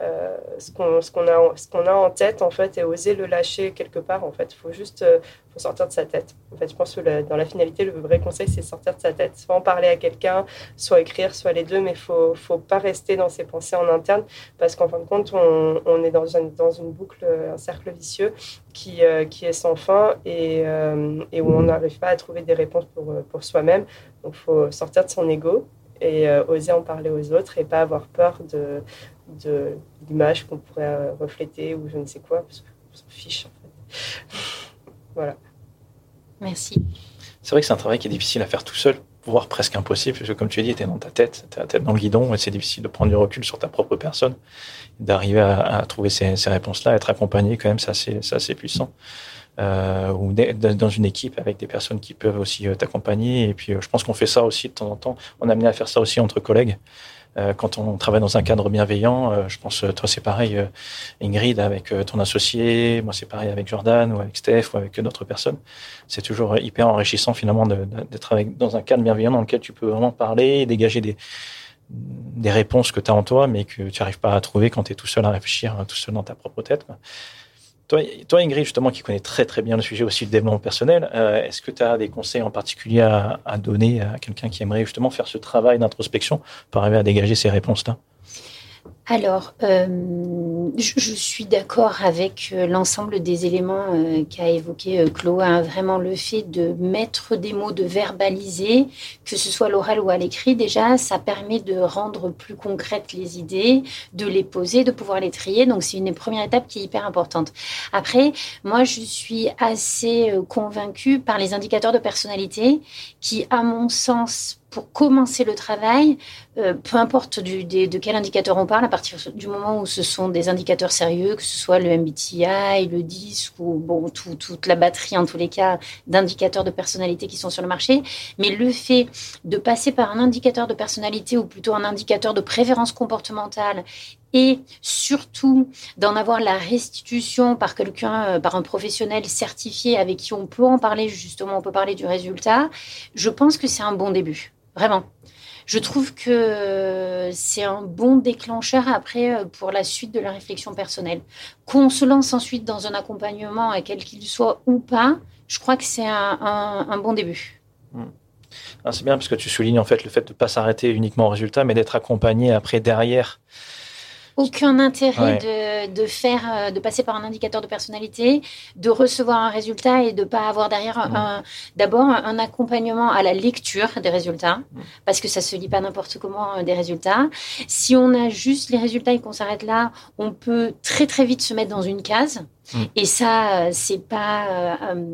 euh, ce qu'on a, en tête en fait et oser le lâcher quelque part en fait. Il faut juste euh, faut sortir de sa tête. En fait je pense que dans la finalité le vrai conseil c'est sortir de sa tête. Soit en parler à quelqu'un soit écrire soit les deux mais faut faut pas rester dans ses pensées en interne parce qu'en fin de compte on, est dans une, boucle un cercle vicieux qui, euh, qui est sans fin et, et où on n'arrive pas à trouver des réponses pour, pour soi-même. Donc il faut sortir de son ego et oser en parler aux autres et pas avoir peur de, de l'image qu'on pourrait euh, refléter ou je ne sais quoi, parce qu'on s'en fiche en fait. voilà. Merci. C'est vrai que c'est un travail qui est difficile à faire tout seul, voire presque impossible, parce que comme tu as dit, tu es dans ta tête, tu as la tête dans le guidon, et c'est difficile de prendre du recul sur ta propre personne, d'arriver à, trouver ces, réponses-là, être accompagné quand même, c'est assez, assez, puissant. Euh, ou dans une équipe avec des personnes qui peuvent aussi euh, t'accompagner. Et puis, je pense qu'on fait ça aussi de temps en temps. On est amené à faire ça aussi entre collègues. Euh, quand on travaille dans un cadre bienveillant, euh, je pense, toi c'est pareil, Ingrid avec ton associé, moi c'est pareil avec Jordan ou avec Steph ou avec d'autres personnes. C'est toujours hyper enrichissant finalement d'être dans un cadre bienveillant dans lequel tu peux vraiment parler dégager des, des réponses que tu as en toi, mais que tu n'arrives pas à trouver quand tu es tout seul à réfléchir, tout seul dans ta propre tête. Toi, toi, Ingrid, justement, qui connaît très très bien le sujet aussi du développement personnel, euh, est-ce que tu as des conseils en particulier à, à donner à quelqu'un qui aimerait justement faire ce travail d'introspection pour arriver à dégager ces réponses-là? Alors, euh, je, suis d'accord avec euh, l'ensemble des éléments euh, qu'a évoqué Chloé. Hein. vraiment, le fait de mettre des mots, de verbaliser, que ce soit l'oral ou à l'écrit, déjà, ça permet de rendre plus concrètes les idées, de les poser, de pouvoir les trier. Donc, c'est une première étape qui est hyper importante. Après, moi, je suis assez convaincue par les indicateurs de personnalité qui, à mon sens, pour commencer le travail, euh, peu importe de quel indicateur on parle, partir du moment où ce sont des indicateurs sérieux, que ce soit le MBTI, le DISC ou bon, toute la batterie en tous les cas d'indicateurs de personnalité qui sont sur le marché, mais le fait de passer par un indicateur de personnalité ou plutôt un indicateur de préférence comportementale et surtout d'en avoir la restitution par quelqu'un, euh, par un professionnel certifié avec qui on peut en parler, justement, on peut parler du résultat, je pense que c'est un bon début. Vraiment. Je trouve que c'est un bon déclencheur après euh, pour la suite de la réflexion personnelle. Qu'on se lance ensuite dans un accompagnement, quel qu'il soit ou pas, je crois que c'est un, bon début. Hmm. Ah, c'est bien parce que tu soulignes en fait le fait de ne pas s'arrêter uniquement au résultat, mais d'être accompagné après derrière aucun intérêt de, de, faire, euh, de passer par un indicateur de personnalité, de recevoir un résultat et de pas avoir derrière un, d'abord un accompagnement à la lecture des résultats, parce que ça se lit pas n'importe comment euh, des résultats. Si on a juste les résultats et qu'on s'arrête là, on peut très très vite se mettre dans une case. Mm. Et ça, euh, c'est pas. Euh, euh,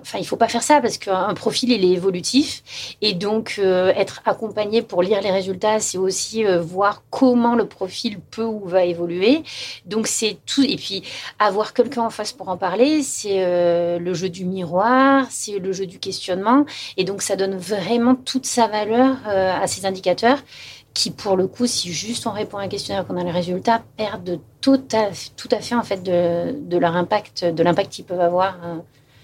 enfin, il faut pas faire ça parce qu'un profil, il est évolutif. Et donc, être accompagné pour lire les résultats, c'est aussi voir comment le profil peut ou va évoluer. Donc, c'est tout. Et puis, avoir quelqu'un en face pour en parler, c'est le jeu du miroir, c'est le jeu du questionnement. Et donc, ça donne vraiment toute sa valeur à ces indicateurs qui, pour le coup, si juste on répond à un questionnaire qu'on a les résultats, perdent tout à, tout à fait en fait de, leur impact, de l'impact qu'ils peuvent avoir euh,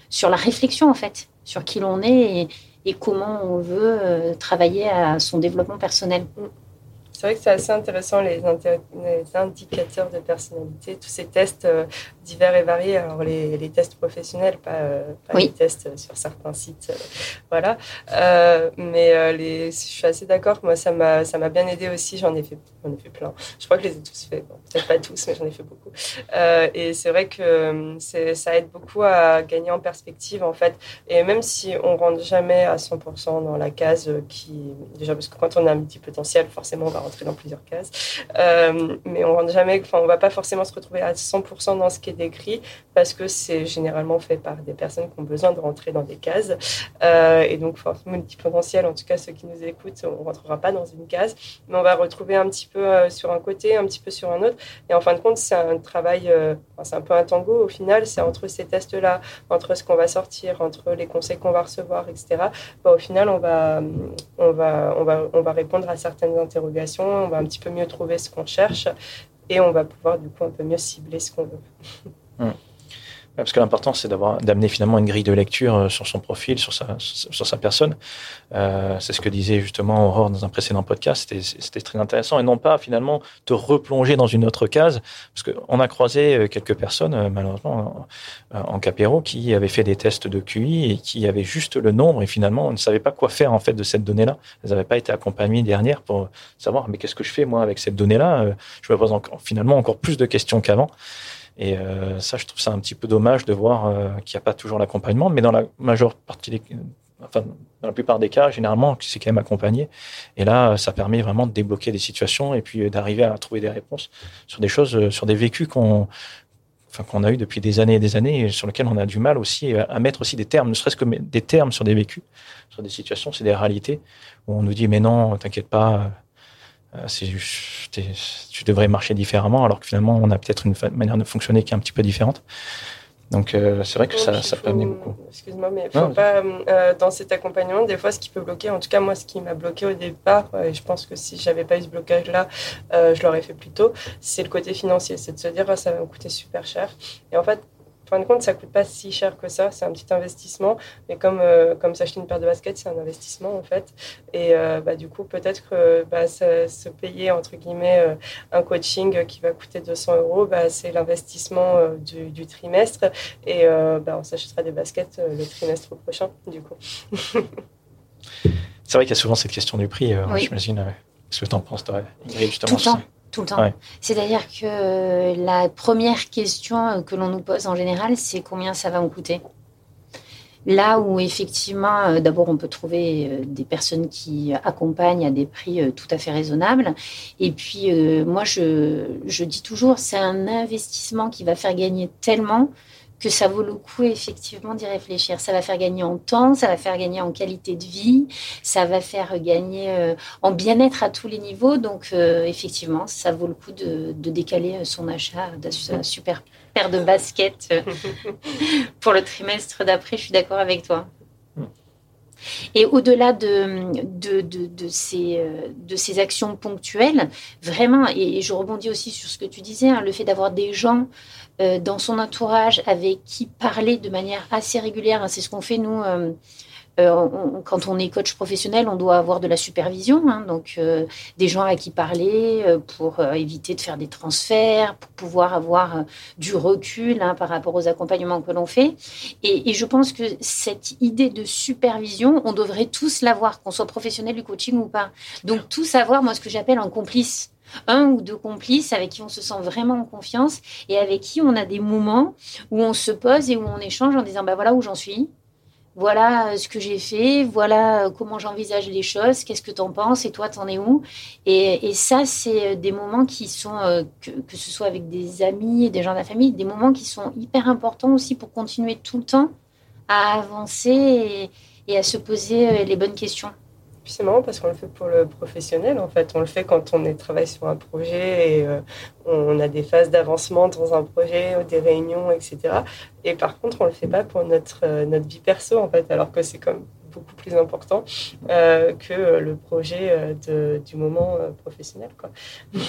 sur la réflexion en fait, sur qui l'on est et, comment on veut euh, travailler à son développement personnel. C'est vrai que c'est assez intéressant les, indicateurs de personnalité, tous ces tests euh, divers et variés. Alors les, les tests professionnels, pas, euh, les tests sur certains sites, euh, voilà. mais les, je suis assez d'accord. Moi, ça m'a ça m'a bien aidé aussi. J'en ai fait j'en ai fait plein. Je crois que je les ai tous fait. Peut-être pas tous, mais j'en ai fait beaucoup. et c'est vrai que ça aide beaucoup à gagner en perspective en fait. Et même si on rentre jamais à 100% dans la case qui déjà parce que quand on a un petit potentiel, forcément on va rentrer dans plusieurs cases. Euh, mais on rentre jamais, enfin, on va pas forcément se retrouver à 100% dans ce qui est décrit parce que c'est généralement fait par des personnes qui ont besoin de rentrer dans des cases. Euh, et donc, forcément, potentiel, en tout cas, ceux qui nous écoutent, on rentrera pas dans une case, mais on va retrouver un petit peu euh, sur un côté, un petit peu sur un autre. Et en fin de compte, c'est un travail, c'est un peu un tango au final, c'est entre ces tests-là, entre ce qu'on va sortir, entre les conseils qu'on va recevoir, etc. Bah, au final, on va, on va, on va, on va répondre à certaines interrogations on va un petit peu mieux trouver ce qu'on cherche et on va pouvoir du coup un peu mieux cibler ce qu'on veut. Parce que l'important, c'est d'avoir, d'amener finalement une grille de lecture euh, sur son profil, sur sa, sur sa personne. Euh, c'est ce que disait justement Aurore dans un précédent podcast. C'était, très intéressant. Et non pas finalement te replonger dans une autre case. Parce qu'on a croisé euh, quelques personnes, malheureusement, en, Capéro, qui avaient fait des tests de QI et qui avaient juste le nombre. Et finalement, on ne savait pas quoi faire en fait de cette donnée-là. Elles n'avaient pas été accompagnées dernière pour savoir, mais qu'est-ce que je fais moi avec cette donnée-là? Je me pose encore, finalement encore plus de questions qu'avant. Et euh, ça, je trouve ça un petit peu dommage de voir euh, qu'il n'y a pas toujours l'accompagnement, mais dans la majeure partie des, enfin, dans la plupart des cas, généralement, c'est quand même accompagné. Et là, ça permet vraiment de débloquer des situations et puis d'arriver à trouver des réponses sur des choses, euh, sur des vécus qu'on enfin, qu'on a eu depuis des années et des années et sur lesquels on a du mal aussi à mettre aussi des termes, ne serait-ce que des termes sur des vécus, sur des situations, c'est des réalités où on nous dit mais non, t'inquiète pas, euh, tu devrais marcher différemment, alors que finalement, on a peut-être une manière de fonctionner qui est un petit peu différente. Donc euh, c'est vrai que ça, ça peut amener beaucoup. Excuse-moi, mais faut pas, euh, dans cet accompagnement, des fois, ce qui peut bloquer, en tout cas moi, ce qui m'a bloqué au départ, et je pense que si j'avais pas eu ce blocage-là, je l'aurais fait plus tôt, c'est le côté financier, c'est de se dire, ah, ça va me coûter super cher. Et en fait, fin de compte, ça coûte pas si cher que ça. C'est un petit investissement. Mais comme, euh, comme s'acheter une paire de baskets, c'est un investissement, en fait. Et euh, bah, du coup, peut-être que bah, se payer, entre guillemets, euh, un coaching qui va coûter 200 euros, bah, c'est l'investissement du, trimestre. Et bah, on s'achètera des baskets le trimestre prochain, du coup. c'est vrai qu'il y a souvent cette question du prix, oui. j'imagine. Qu'est-ce que tu en penses, toi, justement Tout le temps tout le temps. C'est-à-dire que la première question que l'on nous pose en général, c'est combien ça va me coûter? Là où effectivement, euh, d'abord, on peut trouver euh, des personnes qui accompagnent à des prix euh, tout à fait raisonnables. Et puis, moi, je, je dis toujours, c'est un investissement qui va faire gagner tellement que ça vaut le coup effectivement d'y réfléchir. Ça va faire gagner en temps, ça va faire gagner en qualité de vie, ça va faire gagner euh, en bien-être à tous les niveaux. Donc euh, effectivement, ça vaut le coup de, décaler son achat d'un super paire de baskets euh, pour le trimestre d'après. Je suis d'accord avec toi. Et au-delà de ces actions ponctuelles, vraiment, et, je rebondis aussi sur ce que tu disais, hein, le fait d'avoir des gens euh, dans son entourage avec qui parler de manière assez régulière. Hein, c'est ce qu'on fait nous. Euh, euh, quand on est coach professionnel, on doit avoir de la supervision, hein, donc des gens à qui parler pour éviter de faire des transferts, pour pouvoir avoir du recul hein, par rapport aux accompagnements que l'on fait. Et, et, je pense que cette idée de supervision, on devrait tous l'avoir, qu'on soit professionnel du coaching ou pas. Donc tous avoir, moi, ce que j'appelle un complice un ou deux complices avec qui on se sent vraiment en confiance et avec qui on a des moments où on se pose et où on échange en disant bah voilà où j'en suis, voilà euh, ce que j'ai fait, voilà euh, comment j'envisage les choses, qu'est-ce que tu en penses et toi t'en es où? Et, ça c'est euh, des moments qui sont que, ce soit avec des amis, des gens de la famille, des moments qui sont hyper importants aussi pour continuer tout le temps à avancer et à se poser les bonnes questions. Puis c'est marrant parce qu'on le fait pour le professionnel, en fait. On le fait quand on est, travaille sur un projet et euh, on a des phases d'avancement dans un projet, des réunions, etc. Et par contre, on le fait pas pour notre, euh, notre vie perso, en fait, alors que c'est comme beaucoup plus important euh, que le projet du moment professionnel.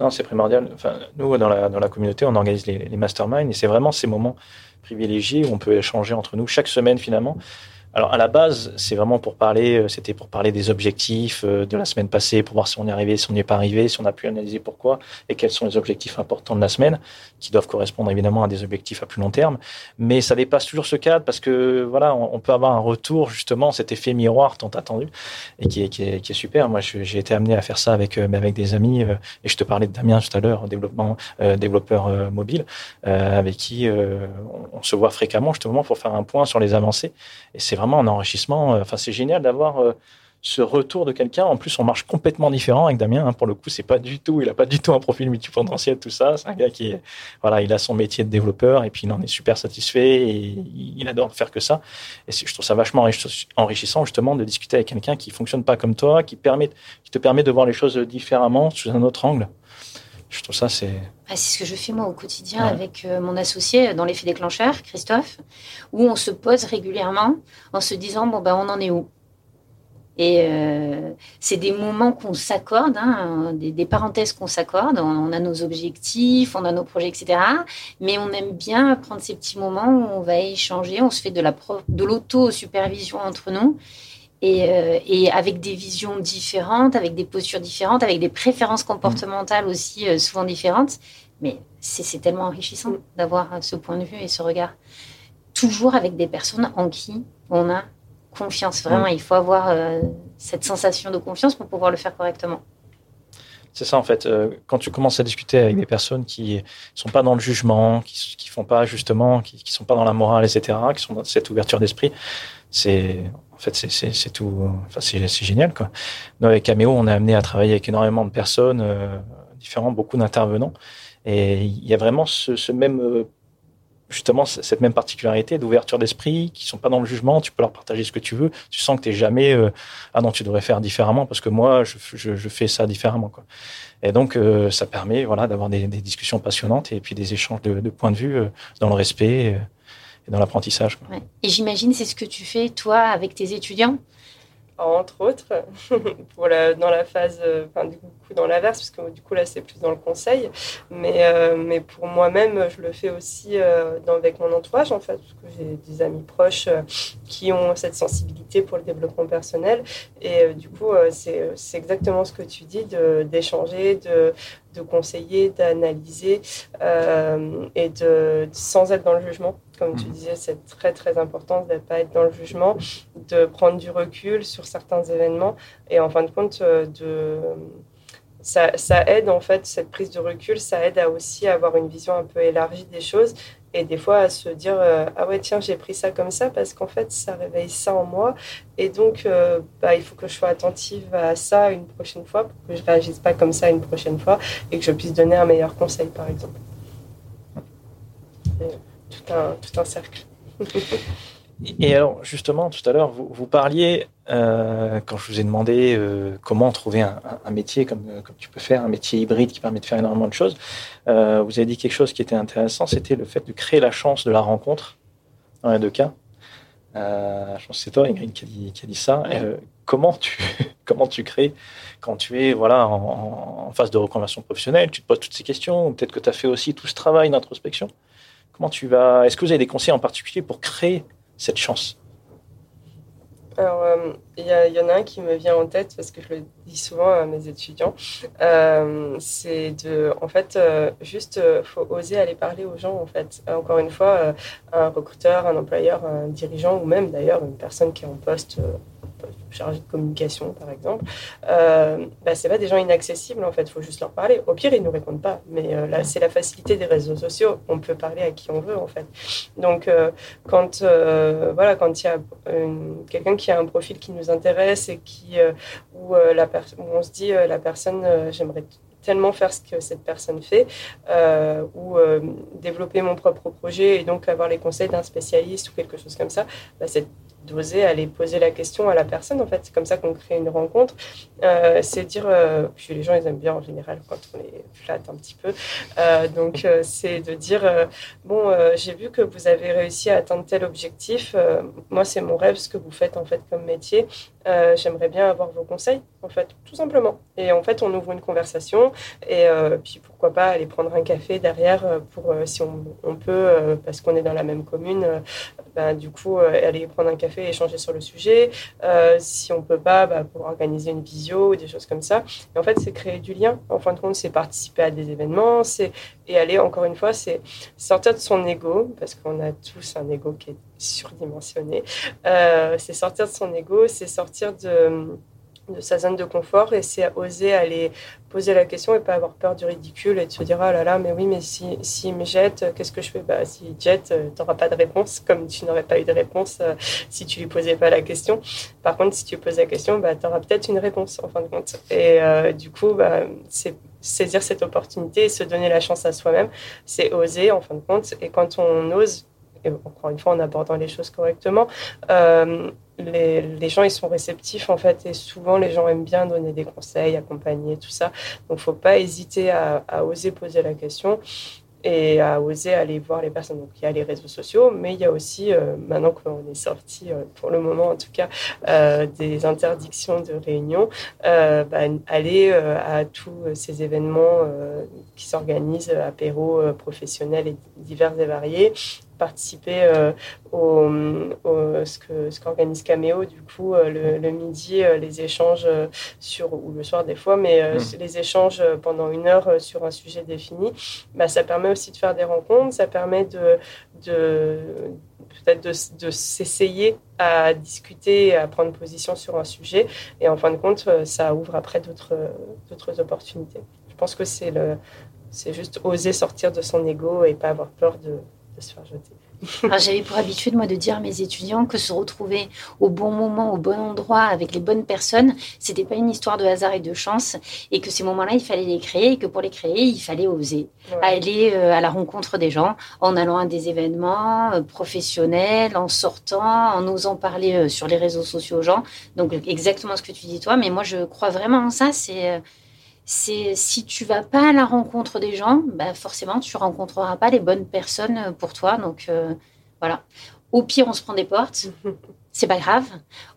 Non, c'est primordial. Enfin, nous, dans la, dans la communauté, on organise les, les masterminds et c'est vraiment ces moments privilégiés où on peut échanger entre nous chaque semaine finalement. Alors à la base, c'est vraiment pour parler, euh, c'était pour parler des objectifs euh, de la semaine passée, pour voir si on est arrivé, si on n'y est pas arrivé, si on a pu analyser pourquoi et quels sont les objectifs importants de la semaine, qui doivent correspondre évidemment à des objectifs à plus long terme. Mais ça dépasse toujours ce cadre parce que voilà, on, peut avoir un retour justement, cet effet miroir tant attendu et qui est, qui est, qui est super. Moi, j'ai été amené à faire ça avec euh, avec des amis et je te parlais de Damien tout à l'heure, développement développeur mobile, avec qui on, on, se voit fréquemment justement pour faire un point sur les avancées. Et c'est vraiment un enrichissement. Euh, enfin, c'est génial d'avoir euh, ce retour de quelqu'un. En plus, on marche complètement différent avec Damien. Hein. Pour le coup, c'est pas du tout, il a pas du tout un profil multipotentiel, tout ça. C'est un gars qui, voilà, il a son métier de développeur et puis il en est super satisfait et il adore faire que ça. Et je trouve ça vachement enrichissant justement de discuter avec quelqu'un qui fonctionne pas comme toi, qui qui te permet de voir les choses différemment sous un autre angle. Je trouve ça, c'est. Ah, c'est ce que je fais moi au quotidien avec euh, mon associé dans l'effet déclencheur, Christophe, où on se pose régulièrement en se disant bon, ben, on en est où? Et euh, c'est des moments qu'on s'accorde, hein, des, parenthèses qu'on s'accorde. On, a nos objectifs, on a nos projets, etc. Mais on aime bien prendre ces petits moments où on va échanger, on se fait de l'auto-supervision entre nous euh, et, avec des visions différentes, avec des postures différentes, avec des préférences comportementales aussi euh, souvent différentes. Mais c'est tellement enrichissant d'avoir ce point de vue et ce regard. Toujours avec des personnes en qui on a confiance. Vraiment, il faut avoir euh, cette sensation de confiance pour pouvoir le faire correctement. C'est ça en fait. quand tu commences à discuter avec des personnes qui ne sont pas dans le jugement, qui, qui font pas justement, qui, qui sont pas dans la morale, etc., qui sont dans cette ouverture d'esprit, c'est en fait, c'est tout. Enfin, c'est génial, quoi. Nous, avec Cameo, on est amené à travailler avec énormément de personnes euh, différentes, beaucoup d'intervenants. Et il y a vraiment ce, même, euh, justement cette même particularité d'ouverture d'esprit, qui sont pas dans le jugement, tu peux leur partager ce que tu veux, tu sens que tu n'es jamais euh, ah non tu devrais faire différemment parce que moi je, je, fais ça différemment quoi. Et donc euh, ça permet voilà d'avoir des, discussions passionnantes et puis des échanges de, points de vue euh, dans le respect et dans l'apprentissage. Et j'imagine c'est ce que tu fais toi avec tes étudiants? Entre autres, pour dans la phase, euh, enfin, du coup, dans l'inverse, parce que du coup, là, c'est plus dans le conseil. Mais, euh, mais pour moi-même, je le fais aussi euh, dans, avec mon entourage, en fait, parce que j'ai des amis proches qui ont cette sensibilité pour le développement personnel. Et du coup, c'est exactement ce que tu dis, d'échanger, de, de conseiller, d'analyser euh, et de, sans être dans le jugement. Comme tu mhm. disais, c'est très très important de ne pas être dans le jugement, de prendre du recul sur certains événements. Et en fin de compte, euh, de, ça, ça, aide en fait, cette prise de recul, ça aide à aussi avoir une vision un peu élargie des choses et des fois à se dire euh, ah ouais tiens j'ai pris ça comme ça parce qu'en fait ça réveille ça en moi. Et donc euh, bah, il faut que je sois attentive à ça une prochaine fois pour que je réagisse pas comme ça une prochaine fois et que je puisse donner un meilleur conseil par exemple tout un tout un cercle Et alors, justement, tout à l'heure, vous, vous, parliez, euh, quand je vous ai demandé euh, comment trouver un, un, métier comme, euh, comme tu peux faire, un métier hybride qui permet de faire énormément de choses, euh, vous avez dit quelque chose qui était intéressant, c'était le fait de créer la chance de la rencontre, dans les deux cas. Euh, je pense que c'est toi, Ingrid, qui a dit, qui a dit ça. Euh, comment, tu, comment tu crées quand tu es voilà, en, en, phase de reconversion professionnelle Tu te poses toutes ces questions, peut-être que tu as fait aussi tout ce travail d'introspection? Tu vas Est-ce que vous avez des conseils en particulier pour créer cette chance? Alors, il euh, y, y, en a un qui me vient en tête parce que je le dis souvent à mes étudiants. Euh, c'est de, en fait, euh, juste, oser aller parler aux gens. En fait, encore une fois, un recruteur, un employeur, un dirigeant ou même d'ailleurs une personne qui est en poste chargé de communication, par exemple, euh, bah, c'est pas des gens inaccessibles, en fait. Il faut juste leur parler. Au pire, ils nous répondent pas. Mais euh, là, c'est la facilité des réseaux sociaux. On peut parler à qui on veut, en fait. Donc, euh, quand euh, voilà, quand il y a quelqu'un qui a un profil qui nous intéresse et qui où, la où on se dit la personne, j'aimerais tellement faire ce que cette personne fait ou développer mon propre projet et donc avoir les conseils d'un spécialiste ou quelque chose comme ça, bah, c'est d'oser aller poser la question à la personne. En fait, c'est comme ça qu'on crée une rencontre. Euh, c'est dire, euh, puis les gens ils aiment bien en général quand on les flatte un petit peu. Euh, donc c'est de dire, bon, j'ai vu que vous avez réussi à atteindre tel objectif. moi, c'est mon rêve ce que vous faites en fait comme métier. J'aimerais bien avoir vos conseils, en fait, tout simplement. Et en fait, on ouvre une conversation et puis pourquoi pas aller prendre un café derrière pour si on, peut, parce qu'on est dans la même commune, ben, du coup aller prendre un café échanger sur le sujet. Euh, si on peut pas, bah, pour organiser une visio ou des choses comme ça. Et en fait, c'est créer du lien. En fin de compte, c'est participer à des événements, c'est et aller encore une fois, c'est sortir de son ego parce qu'on a tous un ego qui est surdimensionné. Euh, c'est sortir de son ego, c'est sortir de de sa zone de confort et c'est oser aller poser la question et pas avoir peur du ridicule et de se dire oh là là mais oui mais si si me jette qu'est-ce que je fais? Bah si jette euh, tu n'auras pas de réponse comme tu n'aurais pas eu de réponse euh, si tu lui posais pas la question. Par contre si tu poses la question bah tu auras peut-être une réponse en fin de compte. Et euh, du coup bah, c'est saisir cette opportunité et se donner la chance à soi-même c'est oser en fin de compte. Et quand on ose et encore une fois en abordant les choses correctement, les, gens ils sont réceptifs en fait et souvent les gens aiment bien donner des conseils, accompagner tout ça. Donc faut pas hésiter à, oser poser la question et à oser aller voir les personnes. Donc il y a les réseaux sociaux, mais il y a aussi, euh, maintenant qu'on est sorti, euh, pour le moment en tout cas, euh, des interdictions de réunion, bah, aller à tous ces événements qui s'organisent, apéros professionnels et divers et variés, participer euh, au, ce que ce qu'organise Cameo du coup euh, le, le, midi euh, les échanges sur ou le soir des fois mais mmh. les échanges pendant une heure sur un sujet défini bah, ça permet aussi de faire des rencontres ça permet de, de peut-être de, de s'essayer à discuter à prendre position sur un sujet et en fin de compte ça ouvre après d'autres d'autres opportunités je pense que c'est le c'est juste oser sortir de son ego et pas avoir peur de, peut se faire jeter. J'avais pour habitude, moi, de dire à mes étudiants que se retrouver au bon moment, au bon endroit, avec les bonnes personnes, c'était pas une histoire de hasard et de chance, et que ces moments-là, il fallait les créer, et que pour les créer, il fallait oser aller euh, à la rencontre des gens, en allant à des événements euh, professionnels, en sortant, en osant parler euh, sur les réseaux sociaux aux gens. Donc, exactement ce que tu dis toi, mais moi, je crois vraiment en ça. C'est c'est si tu vas pas à la rencontre des gens, bah forcément tu rencontreras pas les bonnes personnes pour toi. Donc euh, voilà. Au pire, on se prend des portes, c'est pas grave.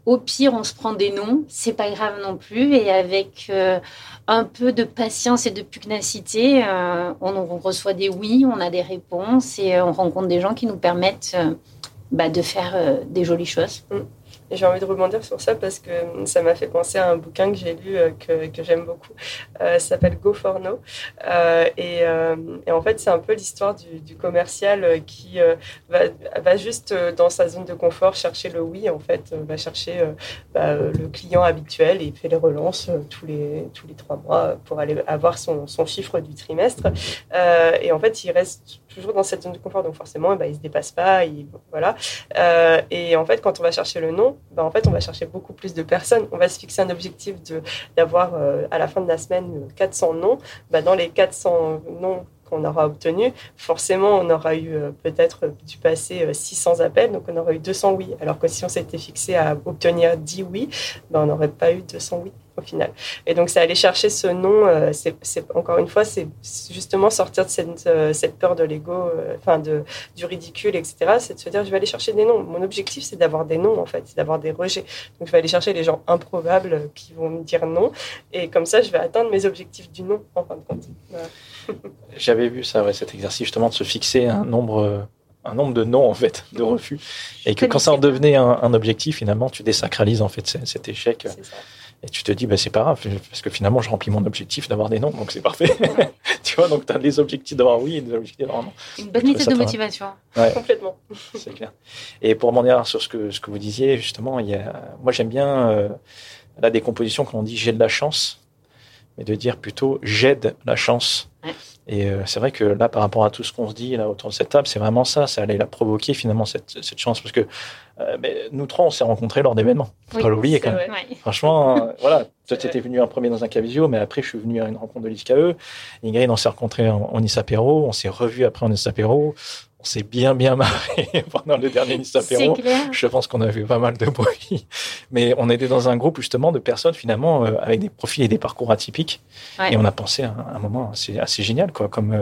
Au pire, on se prend des noms, c'est pas grave non plus. Et avec euh, un peu de patience et de pugnacité, euh, on, reçoit des oui, on a des réponses et on rencontre des gens qui nous permettent bah, de faire des jolies choses. Mm j'ai envie de rebondir sur ça parce que ça m'a fait penser à un bouquin que j'ai lu euh, que, que j'aime beaucoup. Euh, ça s'appelle Go for No. Euh, et, et, en fait, c'est un peu l'histoire du, commercial qui va, va, juste dans sa zone de confort chercher le oui, en fait, va chercher bah, le client habituel et il fait les relances tous les, tous les trois mois pour aller avoir son, son chiffre du trimestre. et en fait, il reste toujours dans cette zone de confort, donc forcément, bah, il ne se dépasse pas. Il, voilà. et en fait, quand on va chercher le nom, bah, en fait, on va chercher beaucoup plus de personnes. On va se fixer un objectif d'avoir euh, à la fin de la semaine 400 noms. Bah, dans les 400 noms qu'on aura obtenus, forcément, on aura eu euh, peut-être dû passer 600 euh, appels, donc on aura eu 200 oui. Alors que si on s'était fixé à obtenir 10 oui, bah, on n'aurait pas eu 200 oui au final. Et donc, c'est aller chercher ce nom. Euh, c'est, encore une fois, c'est justement sortir de cette, euh, cette peur de l'ego, euh, enfin de du ridicule, etc. C'est de se dire, je vais aller chercher des noms. Mon objectif, c'est d'avoir des noms en fait, c'est d'avoir des rejets. Donc, je vais aller chercher les gens improbables qui vont me dire non, et comme ça, je vais atteindre mes objectifs du non en fin de compte. J'avais vu ça, ouais, cet exercice justement de se fixer un nombre un nombre de noms en fait, de refus, et que quand ça en devenait un, un, objectif, finalement, tu désacralises en fait cet échec. Et tu te dis, bah, c'est pas grave, parce que finalement, je remplis mon objectif d'avoir des noms, donc c'est parfait. tu vois, donc tu as les objectifs d'avoir oui et des objectifs d'avoir non. Une bonne méthode de motivation. Complètement. C'est clair. Et pour m'en dire sur ce que, ce que vous disiez, justement, il y a, moi j'aime bien euh, la décomposition quand on dit j'ai de la chance, mais de dire plutôt j'aide la chance. Et euh, c'est vrai que là, par rapport à tout ce qu'on se dit là autour de cette table, c'est vraiment ça, c'est aller la provoquer finalement cette, cette chance, parce que euh, mais nous trois, on s'est rencontrés lors d'événements. Faut pas l'oublier quand même. Franchement, euh, voilà. Toi, tu étais venu un premier dans un cavisio, mais après, je suis venu à une rencontre de l'ISKE. Ingrid, on s'est rencontrés en, en Isapéro. On s'est revus après en Isapéro. On s'est bien, bien marré pendant le dernier Isapéro. Je pense qu'on a vu pas mal de bruit. Mais on était dans un groupe, justement, de personnes, finalement, euh, avec des profils et des parcours atypiques. Et on a pensé à un, moment assez, assez génial, quoi. Comme,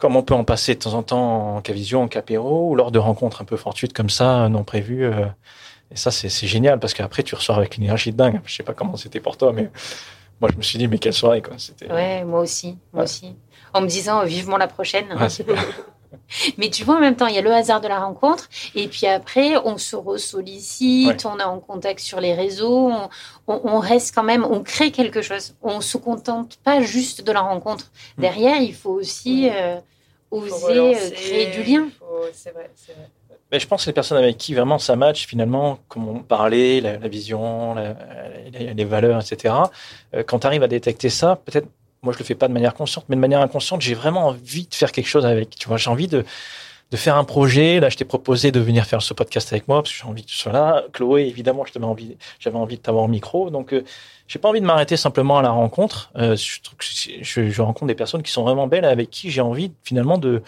comme on peut en passer de temps en temps en cavision, en capéro, ou lors de rencontres un peu fortuites comme ça, non prévues. Euh, et ça, c'est génial parce qu'après, tu ressors avec une énergie de dingue. Je sais pas comment c'était pour toi, mais moi, je me suis dit, mais quelle soirée, quoi. Ouais, moi aussi, moi aussi. En me disant, vivement la prochaine. mais tu vois, en même temps, il y a le hasard de la rencontre. Et puis après, on se ressollicite, on est en contact sur les réseaux, on, reste quand même, on crée quelque chose. On se contente pas juste de la rencontre. Mm. Derrière, il faut aussi euh, oser euh, créer du lien. C'est vrai, c'est vrai. Mais je pense que les personnes avec qui vraiment ça match, finalement, comme on parlait, la, vision, les valeurs, etc., euh, quand tu arrives à détecter ça, peut-être moi je le fais pas de manière consciente, mais de manière inconsciente, j'ai vraiment envie de faire quelque chose avec. Tu vois, j'ai envie de de faire un projet. Là, je t'ai proposé de venir faire ce podcast avec moi parce que j'ai envie que sois là. Chloé, évidemment, je envie, j'avais envie de t'avoir au micro. Donc, euh, j'ai pas envie de m'arrêter simplement à la rencontre. Euh, je, je, je, rencontre des personnes qui sont vraiment belles avec qui j'ai envie finalement de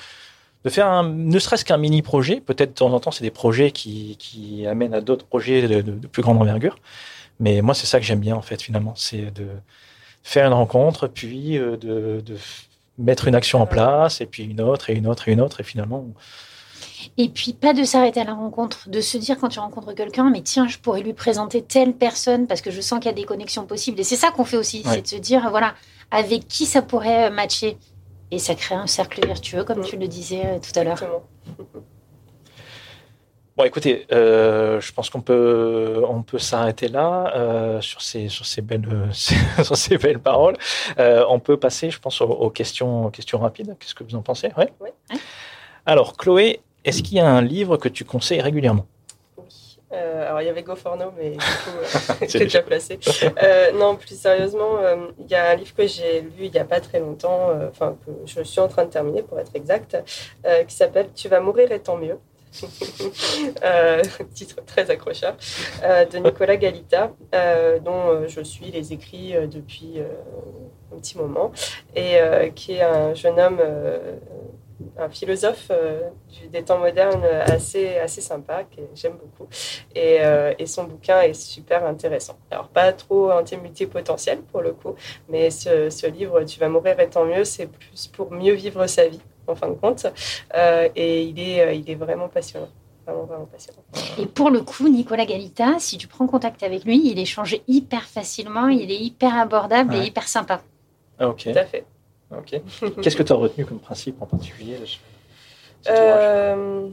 de faire un, ne serait-ce qu'un mini projet. Peut-être de temps en temps, c'est des projets qui, qui amènent à d'autres projets de, de, plus grande envergure. Mais moi, c'est ça que j'aime bien en fait finalement, c'est de faire une rencontre, puis euh, de, de, mettre une action en place, et puis une autre, et une autre, et une autre, et finalement. Et puis pas de s'arrêter à la rencontre, de se dire quand tu rencontres quelqu'un, mais tiens, je pourrais lui présenter telle personne parce que je sens qu'il y a des connexions possibles. Et c'est ça qu'on fait aussi, c'est de se dire, voilà, avec qui ça pourrait matcher. Et ça crée un cercle vertueux, comme mm. tu le disais euh, tout à l'heure. Bon, écoutez, euh, je pense qu'on peut, on peut s'arrêter là euh, sur, ces, sur, ces belles, sur ces belles paroles. Euh, on peut passer, je pense, aux, questions, questions rapides. Qu'est-ce que vous en pensez? Ouais oui. Alors, Chloé, est-ce qu'il y a un livre que tu conseilles régulièrement? Oui. alors il y avait Go for No, mais du coup, c'est déjà placé. non, plus sérieusement, il y a un livre que j'ai lu il n'y a pas très longtemps, enfin que je suis en train de terminer pour être exact, qui s'appelle Tu vas mourir et tant mieux. titre très accrocheur, de Nicolas Galita, dont je suis les écrits depuis un petit moment, et qui est un jeune homme un philosophe euh, des temps modernes assez, assez sympa, que j'aime beaucoup. Et, euh, et, son bouquin est super intéressant. Alors, pas trop multipotentiel pour le coup, mais ce, ce, livre, Tu vas mourir et tant mieux, c'est plus pour mieux vivre sa vie, en fin de compte. Euh, et il est, il est vraiment passionnant. Vraiment, vraiment passionnant. Et pour le coup, Nicolas Galita, si tu prends contact avec lui, il échange hyper facilement, il est hyper abordable et hyper sympa. Ah, ok. Tout à fait. Qu'est-ce que tu as retenu comme principe en particulier euh,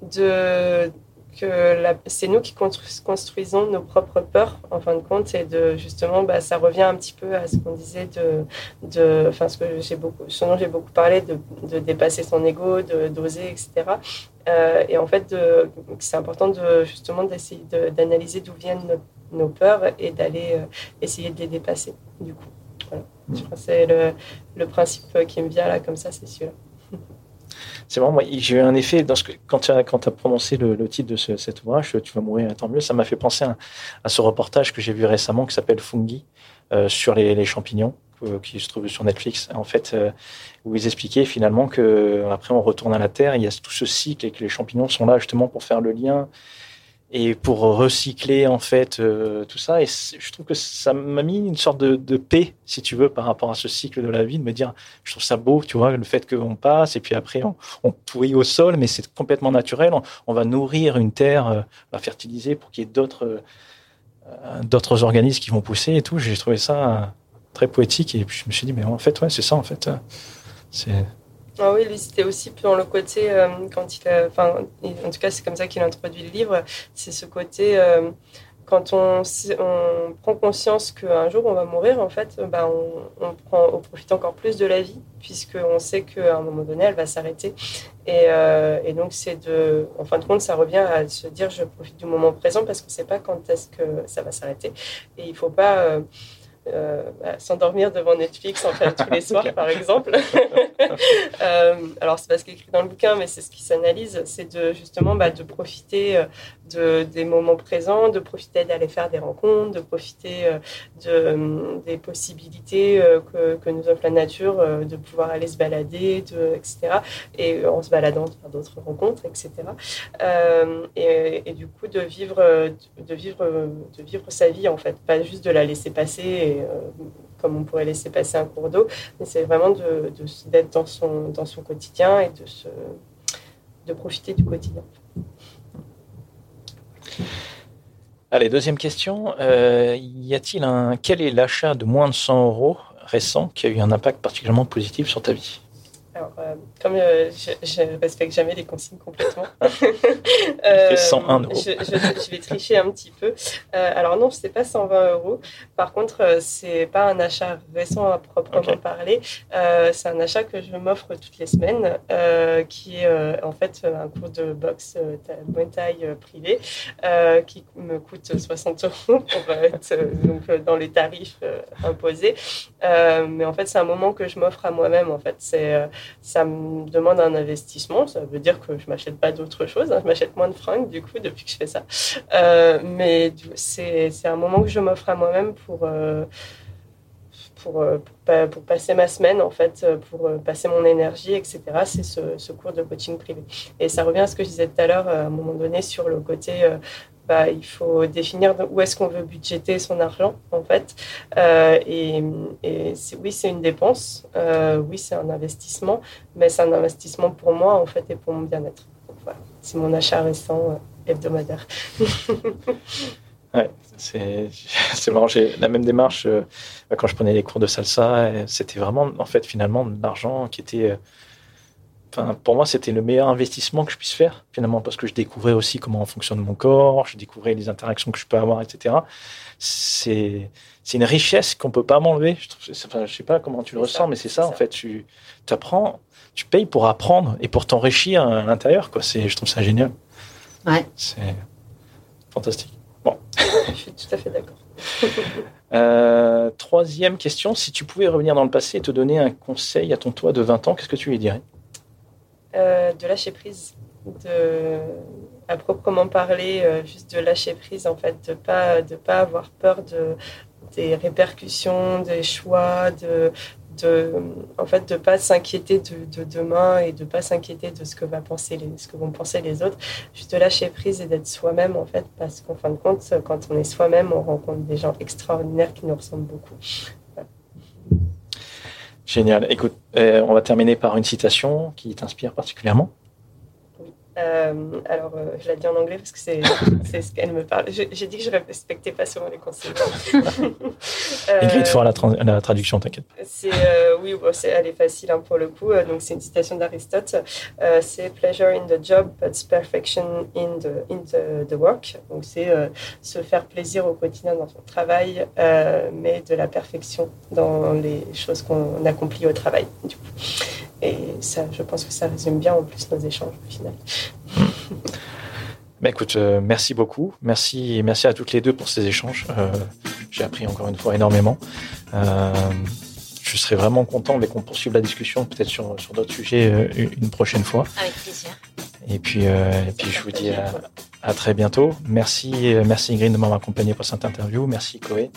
de, que c'est nous qui construisons nos propres peurs, en fin de compte, et de justement, bah, ça revient un petit peu à ce qu'on disait de, de, enfin, ce que j'ai beaucoup, ce dont j'ai beaucoup parlé, de, de dépasser son ego, de d'oser, etc. Euh, et en fait, c'est important de justement d'essayer d'analyser d'où viennent nos, peurs et d'aller euh, essayer de les dépasser. Du coup. C'est le, le, principe qui me vient là, comme ça, c'est sûr. C'est vraiment, j'ai eu un effet dans ce que, quand tu as, quand as prononcé le, titre de cet ouvrage, Tu vas mourir, tant mieux, ça m'a fait penser à, ce reportage que j'ai vu récemment qui s'appelle Fungi euh, sur les, champignons euh, qui se trouve sur Netflix, en fait, euh, où ils expliquaient finalement que après on retourne à la Terre, il y a tout ce cycle et que les champignons sont là justement pour faire le lien et pour recycler en fait euh, tout ça. Et je trouve que ça m'a mis une sorte de, paix, si tu veux, par rapport à ce cycle de la vie, de me dire, je trouve ça beau, tu vois, le fait qu'on passe et puis après on, on au sol, mais c'est complètement naturel. On, va nourrir une terre, euh, va fertiliser pour qu'il y ait d'autres euh, d'autres organismes qui vont pousser et tout. J'ai trouvé ça très poétique et puis je me suis dit, mais en fait, ouais, c'est ça en fait. C'est ah oui, lui, c'était aussi dans le côté, euh, quand il a, enfin, en tout cas, c'est comme ça qu'il introduit le livre, c'est ce côté, euh, quand on, prend conscience qu'un jour on va mourir, en fait, bah, on, on, prend, on profite encore plus de la vie, puisqu'on sait qu'à un moment donné, elle va s'arrêter. Et, euh, et, donc, c'est de, en fin de compte, ça revient à se dire, je profite du moment présent, parce qu'on ne sait pas quand est-ce que ça va s'arrêter. Et il ne faut pas euh, bah, s'endormir devant Netflix en fait tous les soirs par exemple. euh, alors c'est pas ce qui est écrit dans le bouquin, mais c'est ce qui s'analyse, c'est de justement bah, de profiter euh, de, des moments présents, de profiter d'aller faire des rencontres, de profiter euh, de, des possibilités que, que, nous offre la nature, de pouvoir aller se balader, de, etc. Et en se baladant, de faire d'autres rencontres, etc. Et, et, du coup de vivre, de vivre, de vivre sa vie en fait, pas juste de la laisser passer. Euh, comme on pourrait laisser passer un cours d'eau, mais c'est vraiment d'être dans, son, dans son quotidien et de, se, de profiter du quotidien. Allez, deuxième question. Euh, y a-t-il un. Quel est l'achat de moins de 100 euros récent qui a eu un impact particulièrement positif sur ta vie? Alors, euh, comme euh, je ne respecte jamais les consignes complètement, euh, 101 euros. Je, je, vais tricher un petit peu. Euh, alors non, ce n'est pas 120 euros. Par contre, ce n'est pas un achat récent à proprement parler. c'est un achat que je m'offre toutes les semaines, qui est en fait un cours de boxe Muay taille privé, qui me coûte 60 euros pour être donc, dans les tarifs imposés. mais en fait, c'est un moment que je m'offre à moi-même. En fait, c'est ça me demande un investissement. Ça veut dire que je m'achète pas d'autres choses. Hein. Je m'achète moins de fringues, du coup, depuis que je fais ça. Euh, mais c'est un moment que je m'offre à moi-même pour, euh, pour, euh, pour, passer ma semaine, en fait, pour passer mon énergie, etc. C'est ce, ce, cours de coaching privé. Et ça revient à ce que je disais tout à l'heure, à un moment donné, sur le côté bah, il faut définir où est-ce qu'on veut budgéter son argent, en fait. Euh, et, oui, c'est une dépense, euh, oui, c'est un investissement, mais c'est un investissement pour moi, en fait, et pour mon bien-être. Voilà. C'est mon achat récent euh, hebdomadaire. ouais, c'est marrant. J'ai la même démarche quand je prenais les cours de salsa. C'était vraiment, en fait, finalement, de l'argent qui était pour moi, c'était le meilleur investissement que je puisse faire, finalement, parce que je découvrais aussi comment fonctionne mon corps, je découvrais les interactions que je peux avoir, etc. C'est une richesse qu'on peut pas m'enlever. Je, ne sais pas comment tu le ressens, mais c'est ça, en fait. Tu apprends, tu payes pour apprendre et pour t'enrichir à l'intérieur. Je trouve ça génial. Ouais. C'est fantastique. Bon. Je suis tout à fait d'accord. Euh, troisième question, si tu pouvais revenir dans le passé et te donner un conseil à ton toi de 20 ans, qu'est-ce que tu lui dirais? Euh, de lâcher prise, de, à proprement parler, euh, juste de lâcher prise, en fait, de pas, de pas avoir peur de, des répercussions, des choix, de, de, en fait, de pas s'inquiéter de, de demain et de pas s'inquiéter de ce que vont penser les autres, juste de lâcher prise et d'être soi-même, en fait, parce qu'en fin de compte, quand on est soi-même, on rencontre des gens extraordinaires qui nous ressemblent beaucoup. Génial. Écoute, euh, on va terminer par une citation qui t'inspire particulièrement. Euh, alors, euh, je la dis en anglais parce que c'est ce qu'elle me parle. J'ai dit que je respectais pas souvent les conseils. Euh, Ingrid fera la, tra- la traduction, t'inquiète euh, oui, bon, c'est elle est facile hein, pour le coup. Donc c'est une citation d'Aristote. C'est pleasure in the job, but perfection in the in the, the work. Donc c'est se faire plaisir au quotidien dans son travail, mais de la perfection dans les choses qu'on accomplit au travail. Du coup. Et ça, je pense que ça résume bien en plus nos échanges au final. Bah, écoute, euh, merci beaucoup. Merci, merci à toutes les deux pour ces échanges. Euh, J'ai appris encore une fois énormément. Euh, je serais vraiment content mais qu'on poursuive la discussion peut-être sur, sur d'autres sujets euh, une prochaine fois. Avec plaisir. Et puis, euh, et puis je vous dis à, à très bientôt. Merci, merci Ingrid de m'avoir accompagné pour cette interview. Merci Chloé.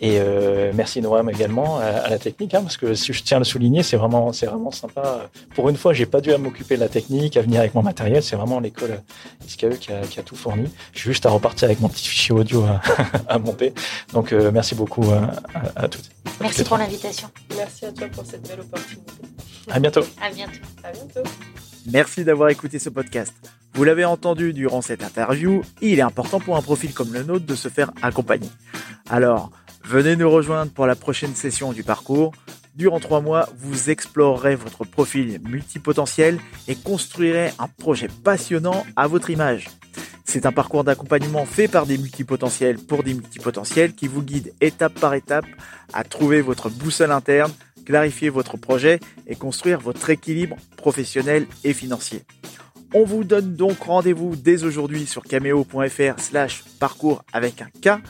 Et euh, merci Noam également à, à la technique, hein, parce que si je tiens à le souligner, c'est vraiment, c'est vraiment sympa. Pour une fois, j'ai pas dû à m'occuper de la technique, à venir avec mon matériel. C'est vraiment l'école SKE qui a, qui a tout fourni. J'ai juste à repartir avec mon petit fichier audio à, à monter. Donc euh, merci beaucoup euh, à, à toutes. Merci pour l'invitation. Merci à toi pour cette belle opportunité. À bientôt. À bientôt. À bientôt. Merci d'avoir écouté ce podcast. Vous l'avez entendu durant cette interview, il est important pour un profil comme le nôtre de se faire accompagner. Alors, venez nous rejoindre pour la prochaine session du parcours. Durant trois mois, vous explorerez votre profil multipotentiel et construirez un projet passionnant à votre image. C'est un parcours d'accompagnement fait par des multipotentiels pour des multipotentiels qui vous guide étape par étape à trouver votre boussole interne, clarifier votre projet et construire votre équilibre professionnel et financier. On vous donne donc rendez-vous dès aujourd'hui sur cameo.fr slash parcours avec un K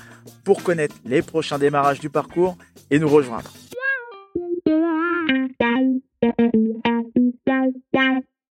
pour connaître les prochains démarrages du parcours et nous rejoindre.